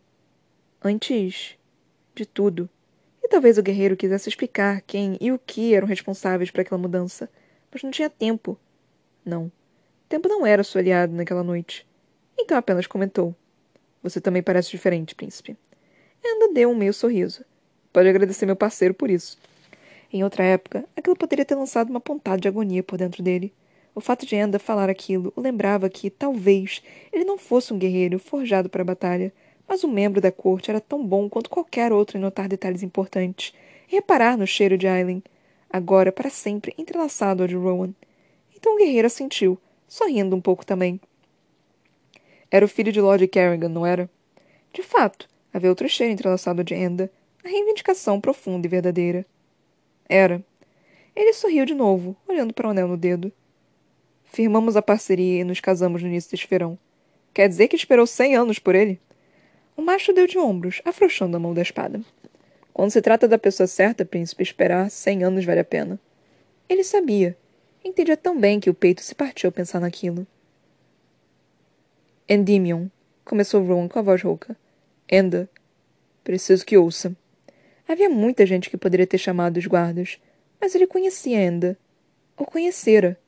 Antes. de tudo. E talvez o guerreiro quisesse explicar quem e o que eram responsáveis por aquela mudança, mas não tinha tempo. Não. Tempo não era seu aliado naquela noite. Então apenas comentou. Você também parece diferente, príncipe. Enda deu um meio sorriso. Pode agradecer meu parceiro por isso. Em outra época, aquilo poderia ter lançado uma pontada de agonia por dentro dele. O fato de Enda falar aquilo o lembrava que, talvez, ele não fosse um guerreiro forjado para a batalha, mas um membro da corte era tão bom quanto qualquer outro em notar detalhes importantes e reparar no cheiro de Aileen, agora para sempre entrelaçado ao de Rowan. Então o guerreiro assentiu, sorrindo um pouco também. Era o filho de Lord Kerrigan, não era? De fato, havia outro cheiro entrelaçado de Enda, a reivindicação profunda e verdadeira. Era. Ele sorriu de novo, olhando para o anel no dedo. Firmamos a parceria e nos casamos no início deste verão. Quer dizer que esperou cem anos por ele? O macho deu de ombros, afrouxando a mão da espada. Quando se trata da pessoa certa, príncipe, esperar cem anos vale a pena. Ele sabia. Entendia tão bem que o peito se partiu ao pensar naquilo. Endymion, começou Rowan com a voz rouca. Enda, preciso que ouça. Havia muita gente que poderia ter chamado os guardas, mas ele conhecia Enda. Ou conhecera.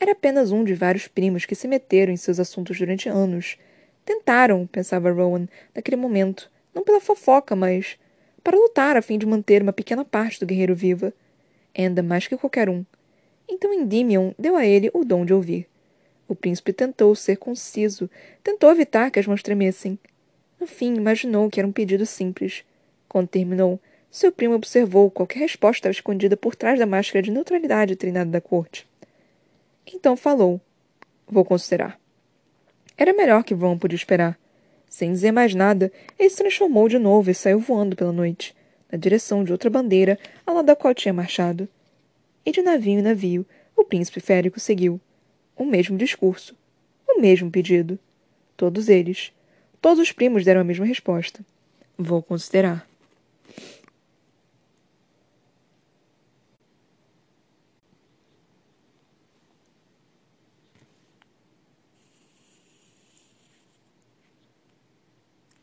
Era apenas um de vários primos que se meteram em seus assuntos durante anos, Tentaram, pensava Rowan, naquele momento, não pela fofoca, mas para lutar a fim de manter uma pequena parte do guerreiro viva. Ainda mais que qualquer um. Então Endymion deu a ele o dom de ouvir. O príncipe tentou ser conciso, tentou evitar que as mãos tremessem. No fim, imaginou que era um pedido simples. Quando terminou, seu primo observou qualquer resposta escondida por trás da máscara de neutralidade treinada da corte. Então falou: Vou considerar. Era melhor que Ron podia esperar. Sem dizer mais nada, ele se transformou de novo e saiu voando pela noite, na direção de outra bandeira, ao lado da qual tinha marchado. E de navio em navio, o príncipe férico seguiu. O mesmo discurso. O mesmo pedido. Todos eles. Todos os primos deram a mesma resposta. Vou considerar.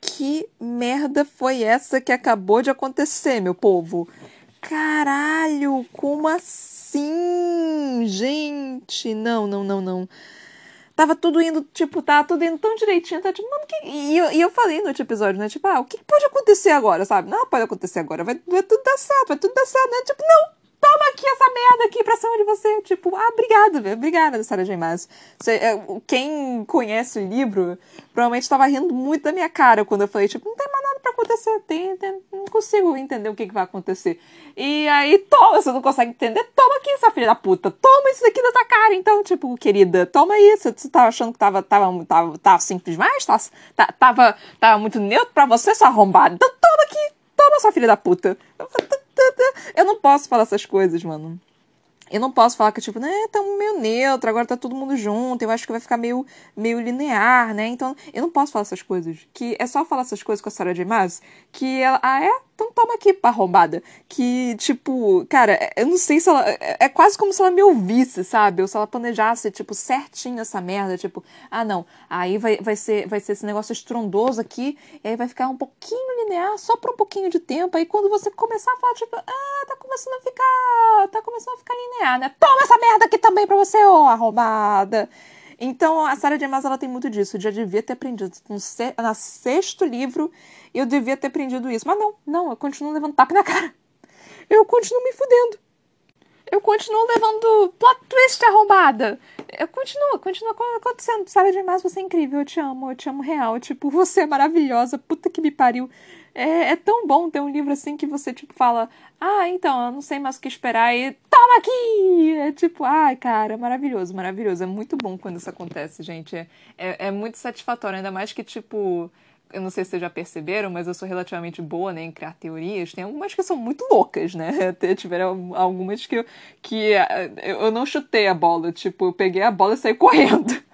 que merda foi essa que acabou de acontecer, meu povo? Caralho, como assim? Gente, não, não, não, não. Tava tudo indo, tipo, tava tudo indo tão direitinho, tá tipo, mano, que... E eu, e eu falei no outro episódio, né? Tipo, ah, o que pode acontecer agora, sabe? Não pode acontecer agora, vai, vai tudo dar certo, vai tudo dar certo, né? Tipo, não, toma aqui essa merda aqui pra cima de você. Tipo, ah, obrigada, obrigada, Sarah J. Maas. É, quem conhece o livro provavelmente estava rindo muito da minha cara quando eu falei, tipo, não tem acontecer, tem, tem, não consigo entender o que, que vai acontecer. E aí, toma, você não consegue entender, toma aqui, essa filha da puta, toma isso daqui da tua cara, então, tipo, querida, toma isso. Você tava achando que tava, tava, tava, tava simples demais? Tava, tava, tava muito neutro pra você, sua arrombada? Então toma aqui, toma, sua filha da puta. Eu não posso falar essas coisas, mano. Eu não posso falar que, tipo, né, estamos meio neutro, agora tá todo mundo junto, eu acho que vai ficar meio, meio linear, né? Então, eu não posso falar essas coisas. Que é só falar essas coisas com a Sarah J. Maas, que ela, ah, é? Então toma aqui, pá arrombada. Que, tipo, cara, eu não sei se ela. É, é quase como se ela me ouvisse, sabe? Ou se ela planejasse, tipo, certinho essa merda. Tipo, ah, não, aí vai, vai, ser, vai ser esse negócio estrondoso aqui, e aí vai ficar um pouquinho linear, só por um pouquinho de tempo. Aí quando você começar a falar, tipo, ah, tá começando a ficar. tá começando a ficar linear, né? Toma essa merda aqui também pra você, ô arrombada. Então, a Sarah J. Maas, ela tem muito disso. Eu já devia ter aprendido. No, se... no sexto livro, eu devia ter aprendido isso. Mas não, não, eu continuo levando tapa na cara. Eu continuo me fudendo. Eu continuo levando plot twist arrombada. Eu continuo, continua acontecendo. Sarah J. Maas, você é incrível. Eu te amo, eu te amo real. Tipo, você é maravilhosa. Puta que me pariu. É, é, tão bom ter um livro assim que você, tipo, fala, ah, então, eu não sei mais o que esperar e toma aqui! É tipo, ai, cara, maravilhoso, maravilhoso. É muito bom quando isso acontece, gente. É, é, é muito satisfatório, ainda mais que, tipo, eu não sei se vocês já perceberam, mas eu sou relativamente boa né, em criar teorias. Tem algumas que são muito loucas, né? Até tiveram algumas que, que eh, eu não chutei a bola. Tipo, eu peguei a bola e saí correndo.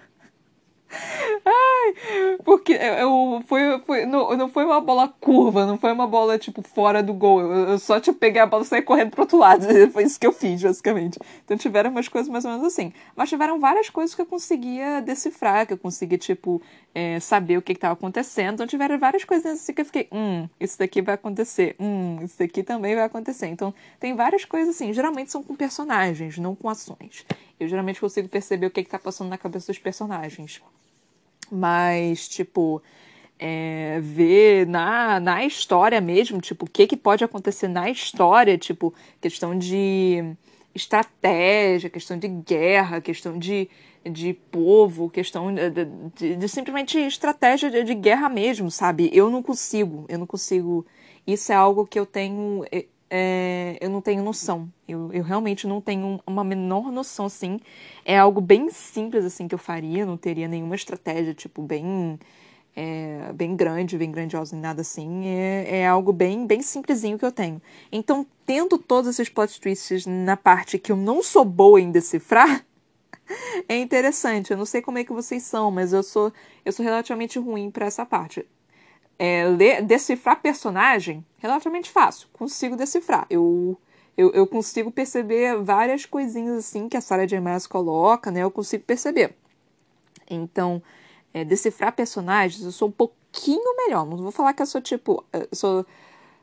Ai, porque eu, foi, foi, não, não foi uma bola curva, não foi uma bola, tipo, fora do gol. Eu, eu só, tipo, peguei a bola e saí correndo pro outro lado. Foi isso que eu fiz, basicamente. Então tiveram umas coisas mais ou menos assim. Mas tiveram várias coisas que eu conseguia decifrar, que eu conseguia, tipo, é, saber o que estava acontecendo. Então tiveram várias coisas assim que eu fiquei, hum, isso daqui vai acontecer, hum, isso daqui também vai acontecer. Então tem várias coisas assim, geralmente são com personagens, não com ações. Eu geralmente consigo perceber o que está passando na cabeça dos personagens mas, tipo, é, ver na, na história mesmo, tipo, o que, que pode acontecer na história, tipo, questão de estratégia, questão de guerra, questão de, de povo, questão de, de, de simplesmente estratégia de, de, guerra mesmo, sabe? Eu não consigo, eu não consigo. Isso é algo que eu tenho. É, eu não tenho noção. Eu, eu realmente não tenho uma menor noção, assim. É algo bem simples, assim, que eu faria. Não teria nenhuma estratégia, tipo, bem... É, bem grande, bem grandiosa, nada assim. É, é algo bem, bem simplesinho que eu tenho. Então, tendo todos esses plot twists na parte que eu não sou boa em decifrar, é interessante. Eu não sei como é que vocês são, mas eu sou, eu sou relativamente ruim para essa parte é, ler, decifrar personagem, relativamente fácil. Consigo decifrar. Eu, eu, eu consigo perceber várias coisinhas assim que a Sarah J. Maas coloca, né? Eu consigo perceber. Então, é, decifrar personagens, eu sou um pouquinho melhor. Não vou falar que eu sou tipo. Eu sou,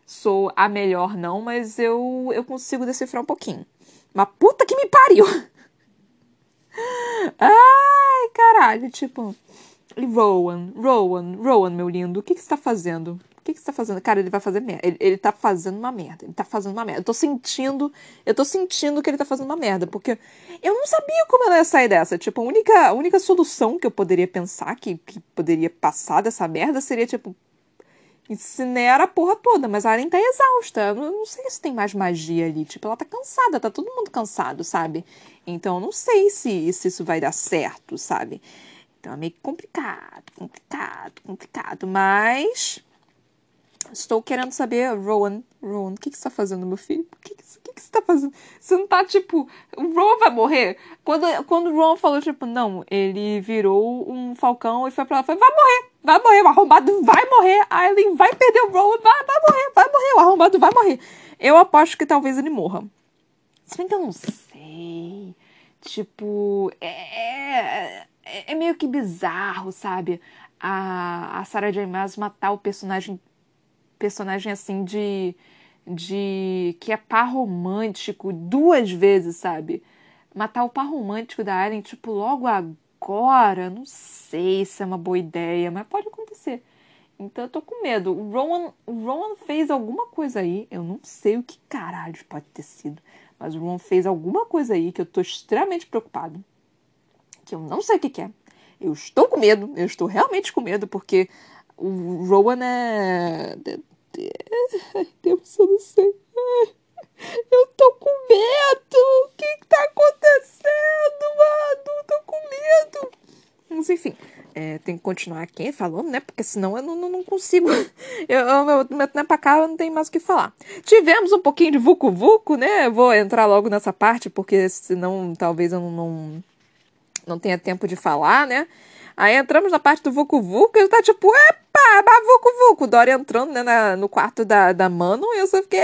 sou a melhor, não, mas eu, eu consigo decifrar um pouquinho. Mas puta que me pariu! Ai, caralho, tipo. Rowan, Rowan, Rowan, meu lindo, o que, que você tá fazendo? O que, que você tá fazendo? Cara, ele vai fazer merda. Ele, ele tá fazendo uma merda. Ele tá fazendo uma merda. Eu tô sentindo. Eu tô sentindo que ele tá fazendo uma merda. Porque eu não sabia como ela ia sair dessa. Tipo, a única, a única solução que eu poderia pensar que, que poderia passar dessa merda seria, tipo, incinera a porra toda, mas a Aren tá exausta. Eu não sei se tem mais magia ali. Tipo, ela tá cansada, tá todo mundo cansado, sabe? Então, eu não sei se, se isso vai dar certo, sabe? Então é meio complicado, complicado, complicado. Mas estou querendo saber, Rowan, Rowan, o que, que você está fazendo, meu filho? O que, que, que, que você está fazendo? Você não tá tipo, o Rowan vai morrer? Quando, quando o Rowan falou, tipo, não, ele virou um falcão e foi pra lá, foi, vai morrer, vai morrer, o arrombado vai morrer, a Aileen vai perder o Rowan, vai, vai morrer, vai morrer, o arrombado vai morrer. Eu aposto que talvez ele morra. Se bem que eu não sei. Tipo, é é, é, meio que bizarro, sabe? A, a Sarah J. Maas matar o personagem personagem assim de de que é par romântico duas vezes, sabe? Matar o par romântico da Alien, tipo, logo agora, não sei se é uma boa ideia, mas pode acontecer. Então eu tô com medo. O Rowan, o Rowan fez alguma coisa aí, eu não sei o que caralho pode ter sido, mas o Rowan fez alguma coisa aí que eu tô extremamente preocupado que eu não sei o que, que é. Eu estou com medo, eu estou realmente com medo, porque o Rowan é. Deus, eu não sei. Eu tô com medo! O que, que tá acontecendo, mano? Tô com medo! Mas enfim, é, tenho que continuar aqui falando, né? Porque senão eu não, não, não consigo. Eu, eu, meu, tempo cá eu não tenho mais o que falar. Tivemos um pouquinho de Vucu Vucu, né? Vou entrar logo nessa parte, porque senão talvez eu não, não, não tenha tempo de falar, né? Aí entramos na parte do Vucu Vucu ele tá tipo, epa, Vucu Vucu. Dora entrando né, na, no quarto da, da Mano e eu só fiquei,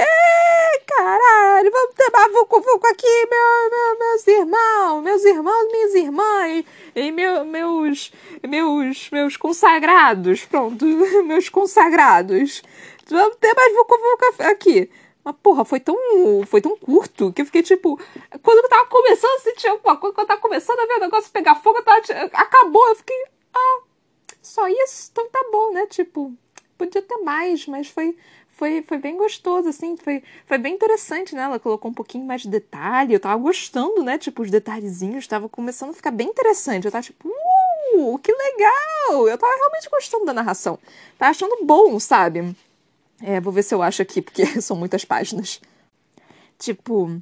caralho, vamos ter Vucu Vucu aqui, meu, meu, meus irmãos, meus irmãos, minhas irmãs e meu, meus, meus, meus consagrados, pronto, meus consagrados. Vamos ter mais Vucu Vucu aqui. Mas, porra, foi tão, foi tão curto que eu fiquei tipo. Quando eu tava começando a sentir alguma coisa, quando eu tava começando a ver o negócio pegar fogo, tava, acabou. Eu fiquei. Ah, só isso? Então tá bom, né? Tipo, podia ter mais, mas foi. Foi, foi bem gostoso, assim, foi, foi bem interessante, né? Ela colocou um pouquinho mais de detalhe, eu tava gostando, né? Tipo, os detalhezinhos, tava começando a ficar bem interessante. Eu tava tipo, uh, que legal! Eu tava realmente gostando da narração. Tava achando bom, sabe? É, vou ver se eu acho aqui, porque são muitas páginas. Tipo,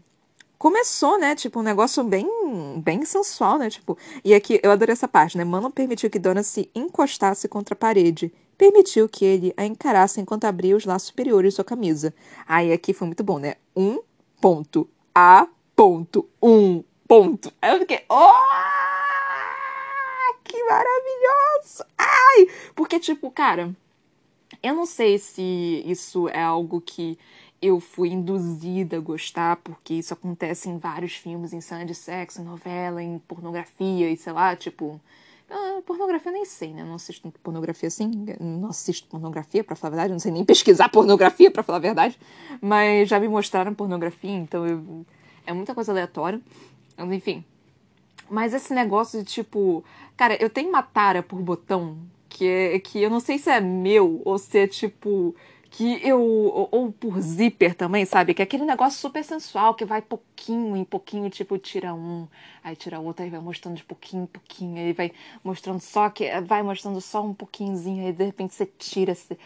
começou, né? Tipo, um negócio bem, bem sensual, né? Tipo, e aqui eu adorei essa parte, né? Mano permitiu que Dona se encostasse contra a parede. Permitiu que ele a encarasse enquanto abria os laços superiores de sua camisa. Aí aqui foi muito bom, né? Um ponto. A ponto. Um ponto. Aí eu fiquei. Oh! Que maravilhoso! Ai! Porque, tipo, cara eu não sei se isso é algo que eu fui induzida a gostar, porque isso acontece em vários filmes, em cena de sexo, em novela, em pornografia e sei lá, tipo. Ah, pornografia eu nem sei, né? Eu não assisto pornografia assim. Não assisto pornografia, pra falar a verdade. Eu não sei nem pesquisar pornografia, pra falar a verdade. Mas já me mostraram pornografia, então eu... é muita coisa aleatória. Enfim. Mas esse negócio de tipo. Cara, eu tenho uma tara por botão que é que eu não sei se é meu ou se é tipo que eu ou, ou, por zíper também, sabe? Que é aquele negócio super sensual que vai pouquinho em pouquinho, tipo tira um, aí tira outro, aí vai mostrando de pouquinho em pouquinho, aí vai mostrando só que vai mostrando só um pouquinhozinho, aí de repente você tira, você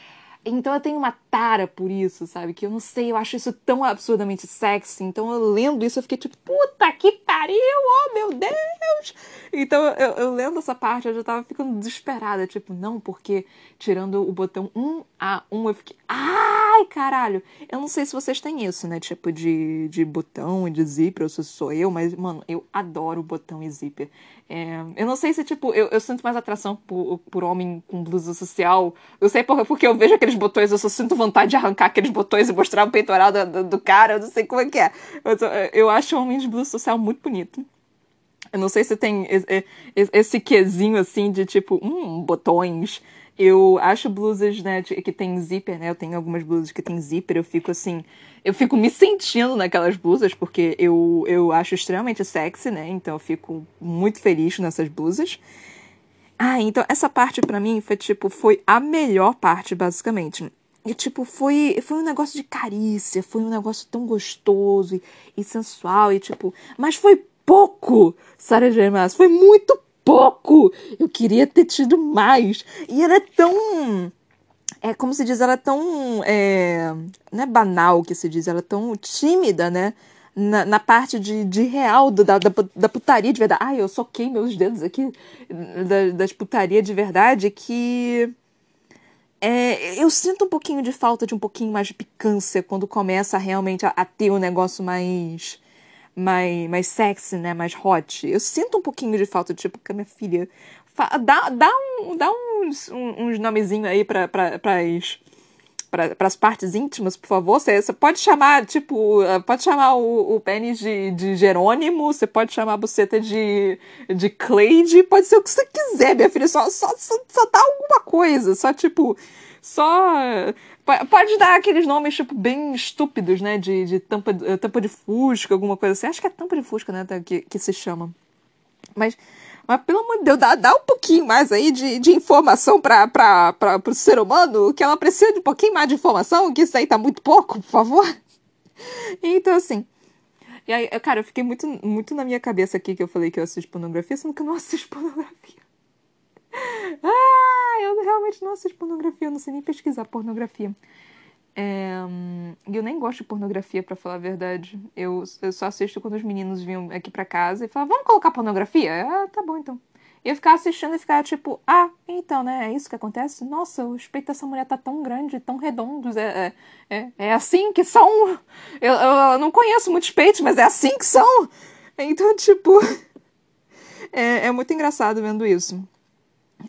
então eu tenho uma tara por isso, sabe? Que eu não sei, eu acho isso tão absurdamente sexy. Então eu lendo isso, eu fiquei tipo, puta que pariu, oh meu Deus! Então eu, eu lendo essa parte, eu já tava ficando desesperada. Tipo, não, porque tirando o botão 1 a 1, eu fiquei, ai caralho! Eu não sei se vocês têm isso, né? Tipo, de, de botão e de zíper, ou se sou eu, mas, mano, eu adoro botão e zíper. É, eu não sei se, tipo, eu, eu sinto mais atração por, por homem com blusa social. Eu sei por, porque eu vejo aqueles botões, eu só sinto vontade de arrancar aqueles botões e mostrar o peitoral do, do, do cara, eu não sei como é que é. Eu, eu acho homem de blusa social muito bonito. Eu não sei se tem esse quesinho assim de tipo, hum, botões. Eu acho blusas, né, que tem zíper, né? Eu tenho algumas blusas que tem zíper, eu fico assim, eu fico me sentindo naquelas blusas porque eu, eu acho extremamente sexy, né? Então eu fico muito feliz nessas blusas. Ah, então essa parte para mim foi tipo, foi a melhor parte basicamente. E tipo, foi, foi um negócio de carícia, foi um negócio tão gostoso e, e sensual e tipo, mas foi pouco, Sarah J. Maas, foi muito pouco. Eu queria ter tido mais. E ela é tão. É como se diz, ela é tão. É, não é banal que se diz, ela é tão tímida, né? Na, na parte de, de real da, da, da putaria de verdade. Ai, eu soquei meus dedos aqui da, das putaria de verdade que. É, eu sinto um pouquinho de falta de um pouquinho mais de picância quando começa realmente a, a ter um negócio mais mais, mais sexy, né? Mais hot. Eu sinto um pouquinho de falta, tipo, que a minha filha. Dá, dá, um, dá uns, uns nomezinhos aí pra, pra, pras, para as partes íntimas, por favor. Você, você pode chamar, tipo, pode chamar o, o pênis de, de Jerônimo, você pode chamar a buceta de, de Cleide, pode ser o que você quiser, minha filha. Só, só, só, só dá alguma coisa. Só, tipo, só. Pode dar aqueles nomes, tipo, bem estúpidos, né? De, de tampa, tampa de fusca, alguma coisa assim. Acho que é tampa de fusca, né? Que, que se chama. Mas, mas pelo amor de Deus, dá, dá um pouquinho mais aí de, de informação para o ser humano, que ela precisa de um pouquinho mais de informação, que isso aí tá muito pouco, por favor. Então, assim. E aí, cara, eu fiquei muito, muito na minha cabeça aqui que eu falei que eu assisto pornografia, sendo que eu não assisto pornografia. Ah, eu realmente não assisto pornografia, eu não sei nem pesquisar pornografia. É, eu nem gosto de pornografia, para falar a verdade. Eu, eu só assisto quando os meninos vinham aqui para casa e falam, vamos colocar pornografia? Ah, tá bom então. E eu ficava assistindo e ficava tipo, ah, então, né? É isso que acontece? Nossa, os peitos dessa mulher tá tão grande, tão redondos. É, é, é, é assim que são. Eu, eu não conheço muitos peitos, mas é assim que são. Então, tipo. É, é muito engraçado vendo isso.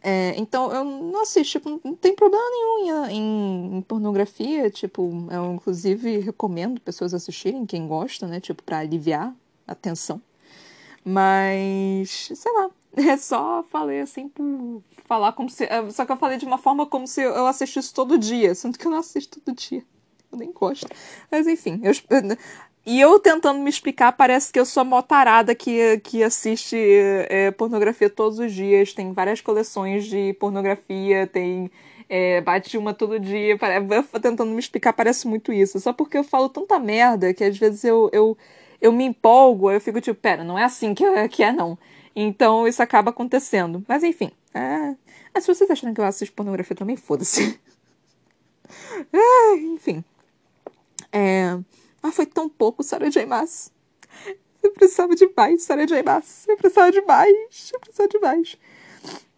É, então, eu não assisto, tipo, não tem problema nenhum em, em, pornografia, tipo, eu inclusive recomendo pessoas assistirem, quem gosta, né, tipo, pra aliviar a tensão. Mas, sei lá, é só falei assim por falar como se. É, só que eu falei de uma forma como se eu assistisse todo dia, sendo que eu não assisto todo dia. Eu nem gosto. Mas enfim, eu, e eu tentando me explicar, parece que eu sou a motarada que, que assiste é, pornografia todos os dias. Tem várias coleções de pornografia, tem. É, bate uma todo dia. Tentando me explicar, parece muito isso. Só porque eu falo tanta merda que às vezes eu, eu, eu me empolgo, eu fico tipo, pera, não é assim que é, que é não. Então isso acaba acontecendo. Mas enfim. É... Mas se vocês acham que eu assisto pornografia também, foda-se. é, enfim. É. Mas foi tão pouco, Sarah J. Maas. Eu precisava de mais, Sarah J. Maas. Eu precisava de mais, eu precisava de mais.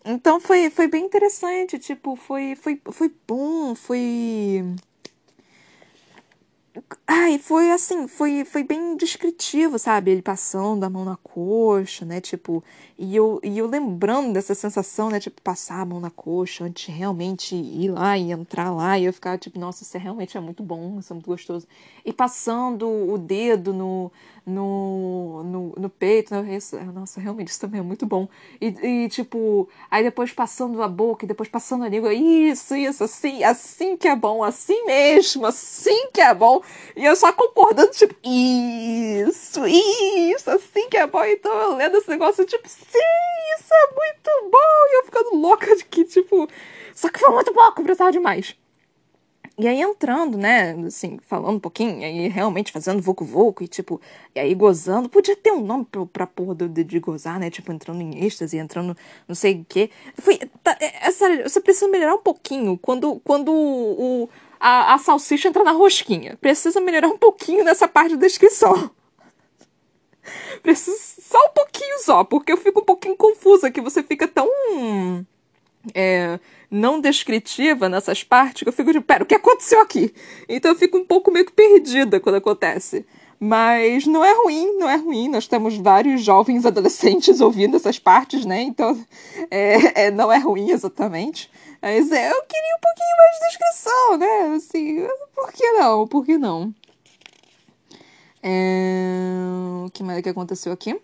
Então foi, foi bem interessante, tipo, foi, foi, foi bom, foi Ai, foi assim, foi, foi bem descritivo, sabe? Ele passando a mão na coxa, né? Tipo, e eu, e eu lembrando dessa sensação, né? Tipo, passar a mão na coxa antes de realmente ir lá e entrar lá. E eu ficava tipo, nossa, isso é realmente é muito bom, isso é muito gostoso. E passando o dedo no, no, no, no peito, né? Nossa, realmente isso também é muito bom. E, e, tipo, aí depois passando a boca e depois passando a língua. Isso, isso, assim, assim que é bom, assim mesmo, assim que é bom. E eu só concordando, tipo, isso, isso, assim que é bom. Então eu lendo esse negócio, tipo, sim, isso é muito bom. E eu ficando louca de que, tipo, só que foi muito pouco, precisava demais. E aí entrando, né, assim, falando um pouquinho, aí realmente fazendo vucu-vucu e tipo, e aí gozando, podia ter um nome pra, pra porra de, de gozar, né, tipo, entrando em êxtase, entrando não sei o quê. Foi, tá, é, é, sério, você precisa melhorar um pouquinho quando, quando o, a, a salsicha entra na rosquinha. Precisa melhorar um pouquinho nessa parte da descrição. Precisa só um pouquinho só, porque eu fico um pouquinho confusa que você fica tão... É, não descritiva nessas partes que eu fico de, pera, o que aconteceu aqui? Então eu fico um pouco meio que perdida quando acontece. Mas não é ruim, não é ruim. Nós temos vários jovens adolescentes ouvindo essas partes, né? Então é, é, não é ruim exatamente. Mas é, eu queria um pouquinho mais de descrição, né? Assim, por que não? Por que não? É... O que mais que aconteceu aqui?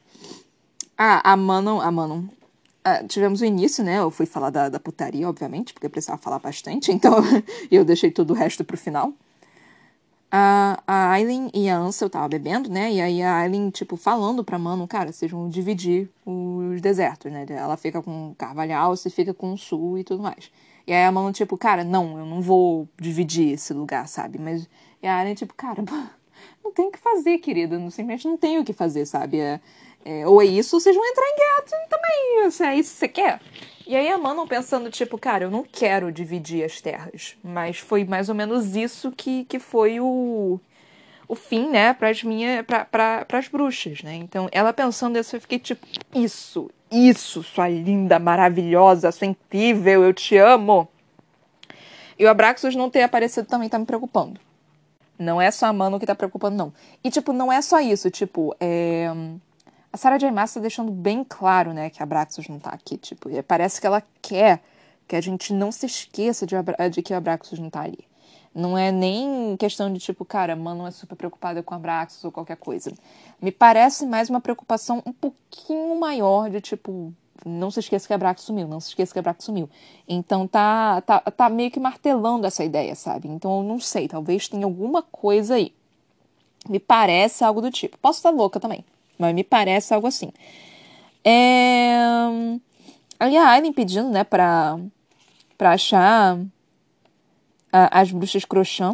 Ah, a Manon, a Manon, Uh, tivemos o início, né? Eu fui falar da, da putaria, obviamente, porque precisava falar bastante, então eu deixei todo o resto pro final. A, a Aileen e a Ansel estavam bebendo, né? E aí a Aileen, tipo, falando pra Mano, cara, vocês vão dividir os desertos, né? Ela fica com Carvalhal, você fica com o Sul e tudo mais. E aí a Mano, tipo, cara, não, eu não vou dividir esse lugar, sabe? Mas e a Aileen, tipo, cara, não tem o que fazer, querida. Simplesmente não tem o que fazer, sabe? É, é, ou é isso, ou vocês vão entrar em guerra também, se é isso que você quer. E aí a Manon pensando, tipo, cara, eu não quero dividir as terras. Mas foi mais ou menos isso que, que foi o, o fim, né, pras minhas. Pra, pra, pras bruxas, né? Então, ela pensando isso, eu fiquei tipo, isso, isso, sua linda, maravilhosa, sua incrível, eu te amo. E o Abraxos não ter aparecido também tá me preocupando. Não é só a Mano que tá preocupando, não. E, tipo, não é só isso, tipo, é a Sarah J. Maas tá deixando bem claro, né, que a não tá aqui, tipo, parece que ela quer que a gente não se esqueça de, de que a não tá ali. Não é nem questão de tipo, cara, a mano é super preocupada com a ou qualquer coisa. Me parece mais uma preocupação um pouquinho maior de tipo, não se esqueça que a sumiu, não se esqueça que a sumiu. Então tá, tá, tá meio que martelando essa ideia, sabe? Então eu não sei, talvez tenha alguma coisa aí. Me parece algo do tipo. Posso estar louca também. Mas me parece algo assim. É... Aí a Aileen pedindo, né, pra, pra achar a, as bruxas crochã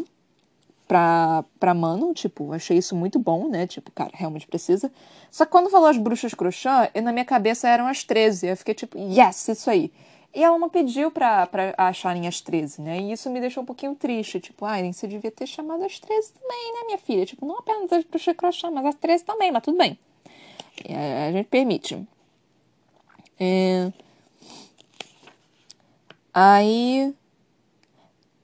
pra, pra Mano. Tipo, achei isso muito bom, né? Tipo, cara, realmente precisa. Só que quando falou as bruxas crochã, eu, na minha cabeça eram as 13. Eu fiquei tipo, yes, isso aí. E ela não pediu pra, pra acharem as 13, né? E isso me deixou um pouquinho triste. Tipo, Aileen, você devia ter chamado as 13 também, né, minha filha? Tipo, não apenas as bruxas crochã, mas as 13 também, mas tudo bem. É, a gente permite. É... Aí.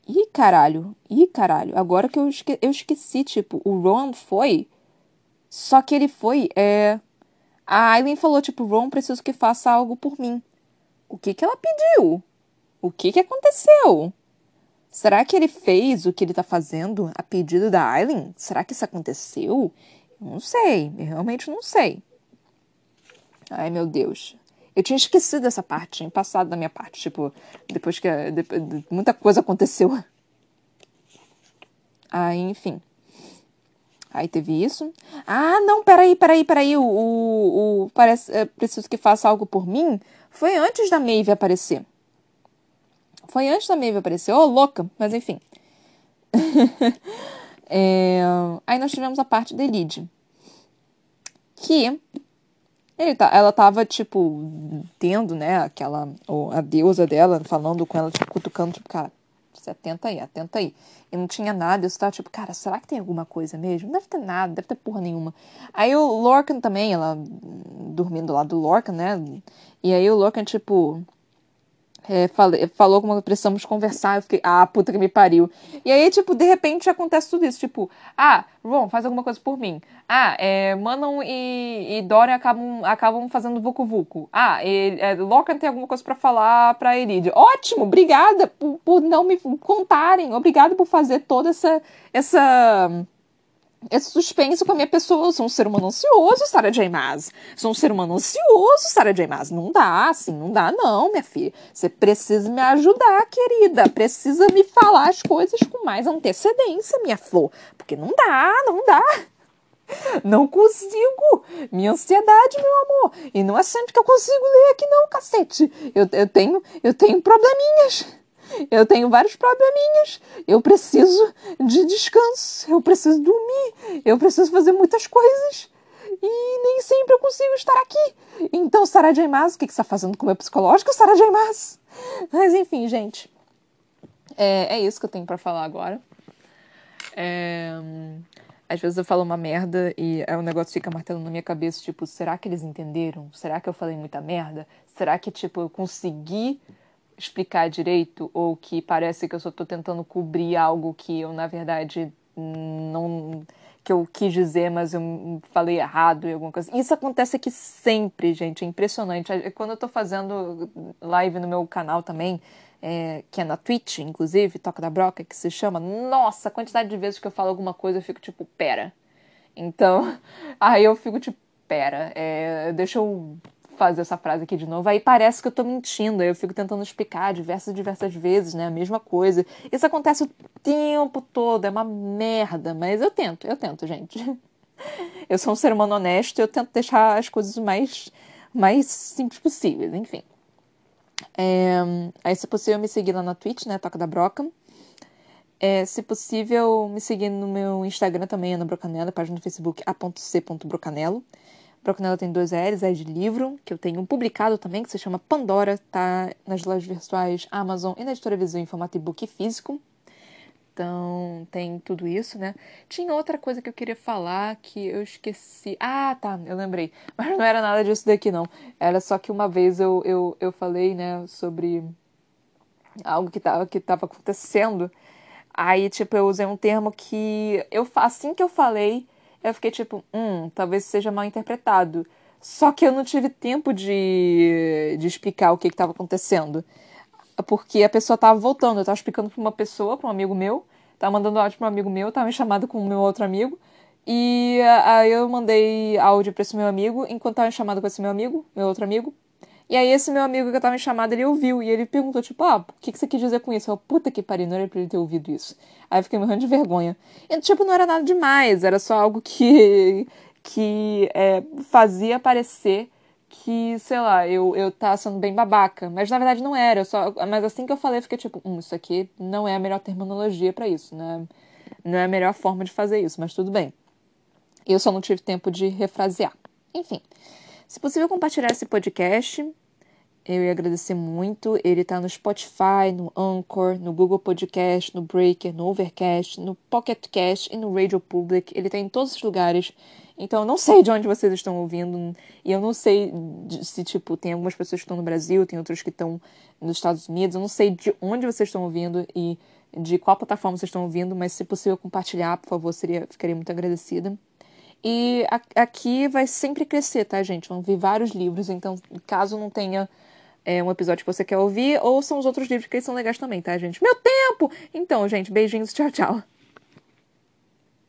Ih, caralho. Ih, caralho. Agora que eu, esque... eu esqueci, tipo, o Ron foi. Só que ele foi. É... A Aileen falou, tipo, Ron, preciso que faça algo por mim. O que que ela pediu? O que que aconteceu? Será que ele fez o que ele tá fazendo a pedido da Aileen? Será que isso aconteceu? Eu não sei. Eu realmente não sei. Ai, meu Deus. Eu tinha esquecido dessa parte, tinha passado da minha parte. Tipo, depois que depois, muita coisa aconteceu. Aí, enfim. Aí teve isso. Ah, não, peraí, peraí, peraí. O, o, o parece, é, preciso que faça algo por mim. Foi antes da Maeve aparecer. Foi antes da Maeve aparecer. Oh, louca! Mas enfim. é... Aí nós tivemos a parte da Elide. Que tá, ela tava, tipo, tendo, né, aquela, a deusa dela falando com ela, tipo, cutucando, tipo, cara, você atenta aí, atenta aí. E não tinha nada, eu estava tipo, cara, será que tem alguma coisa mesmo? Não deve ter nada, deve ter porra nenhuma. Aí o Lorcan também, ela dormindo lá do Lorcan, né, e aí o Lorcan, tipo, é, falei, falou como precisamos conversar. Eu fiquei, ah, puta que me pariu. E aí, tipo, de repente acontece tudo isso. Tipo, ah, Ron, faz alguma coisa por mim. Ah, é, Manon e, e Dorian acabam, acabam fazendo Vucu Vucu. Ah, e, é, Lorcan tem alguma coisa para falar pra Elide. Ótimo, obrigada por, por não me contarem. Obrigada por fazer toda essa. essa esse suspense com a minha pessoa. Eu sou um ser humano ansioso, Sarah J. Maas. Sou um ser humano ansioso, Sarah J. Maas. Não dá, assim, não dá não, minha filha. Você precisa me ajudar, querida. Precisa me falar as coisas com mais antecedência, minha flor. Porque não dá, não dá. Não consigo. Minha ansiedade, meu amor. E não é sempre que eu consigo ler aqui não, cacete. Eu, eu, tenho, eu tenho probleminhas. Eu tenho vários probleminhas. Eu preciso de descanso. Eu preciso dormir. Eu preciso fazer muitas coisas. E nem sempre eu consigo estar aqui. Então, Sarah J. Maas, o que, você está fazendo com o meu psicológico, Sarah J. Maas? Mas enfim, gente. É, é isso que eu tenho para falar agora. É, às vezes eu falo uma merda e o negócio fica martelando na minha cabeça, tipo, será que eles entenderam? Será que eu falei muita merda? Será que, tipo, eu consegui explicar direito ou que parece que eu só estou tentando cobrir algo que eu, na verdade, não. que eu quis dizer, mas eu falei errado e alguma coisa. Isso acontece aqui sempre, gente, é impressionante. Quando eu estou fazendo live no meu canal também, é, que é na Twitch, inclusive, Toca da Broca, que se chama, nossa, a quantidade de vezes que eu falo alguma coisa eu fico tipo, pera. Então, aí eu fico tipo, pera, é, deixa eu fazer essa frase aqui de novo, aí parece que eu tô mentindo, aí eu fico tentando explicar diversas diversas vezes, né, a mesma coisa. Isso acontece o tempo todo, é uma merda, mas eu tento, eu tento, gente. Eu sou um ser humano honesto, eu tento deixar as coisas mais mais simples possíveis, enfim. É, aí, se possível, me seguir lá na Twitch, né, Toca da Broca. É, se possível, me seguir no meu Instagram também, Ana Brocanela, página no Facebook a.c.brocanelo. Brocanela tem dois L's, é de livro, que eu tenho um publicado também, que se chama Pandora, tá nas lojas virtuais Amazon e na editora Visão em formato e-book físico. Então, tem tudo isso, né? Tinha outra coisa que eu queria falar que eu esqueci. Ah, tá, eu lembrei. Mas não era nada disso daqui, não. Era só que uma vez eu, eu, eu falei, né, sobre algo que tava, que tava acontecendo. Aí, tipo, eu usei um termo que eu assim que eu falei, eu fiquei tipo, hum, talvez seja mal interpretado. Só que eu não tive tempo de, de explicar o que estava acontecendo. Porque a pessoa estava voltando, eu estava explicando para uma pessoa, para um amigo meu, estava mandando áudio para um amigo meu, estava me chamando com o meu outro amigo. E aí eu mandei áudio para esse meu amigo, enquanto estava me chamando com esse meu amigo, meu outro amigo. E aí esse meu amigo que eu tava em chamada, ele ouviu, e ele perguntou, tipo, ah, o que, que você quis dizer com isso? Eu, puta que pariu, não era pra ele ter ouvido isso. Aí eu fiquei morrendo de vergonha. E, tipo, não era nada demais, era só algo que, que é, fazia parecer que, sei lá, eu, eu tava sendo bem babaca. Mas na verdade não era, só, mas assim que eu falei, eu fiquei tipo, hum, isso aqui não é a melhor terminologia para isso, né? Não é a melhor forma de fazer isso, mas tudo bem. Eu só não tive tempo de refrasear. Enfim. Se possível, compartilhar esse podcast. eu ia agradecer muito. Ele tá no Spotify, no Anchor, no Google Podcast, no Breaker, no Overcast, no Pocket Cast e no Radio Public. Ele tá em todos os lugares. Então, eu não sei de onde vocês estão ouvindo. E eu não sei se, tipo, tem algumas pessoas que estão no Brasil, tem outras que estão nos Estados Unidos. Eu não sei de onde vocês estão ouvindo e de qual plataforma vocês estão ouvindo, mas se possível compartilhar, por favor, seria, ficaria muito agradecida. E a, aqui vai sempre crescer, tá, gente? Vão vir vários livros, então, caso não tenha é, um episódio que você quer ouvir, ouçam os outros livros que são legais também, tá, gente? Meu tempo! Então, gente, beijinhos, tchau, tchau.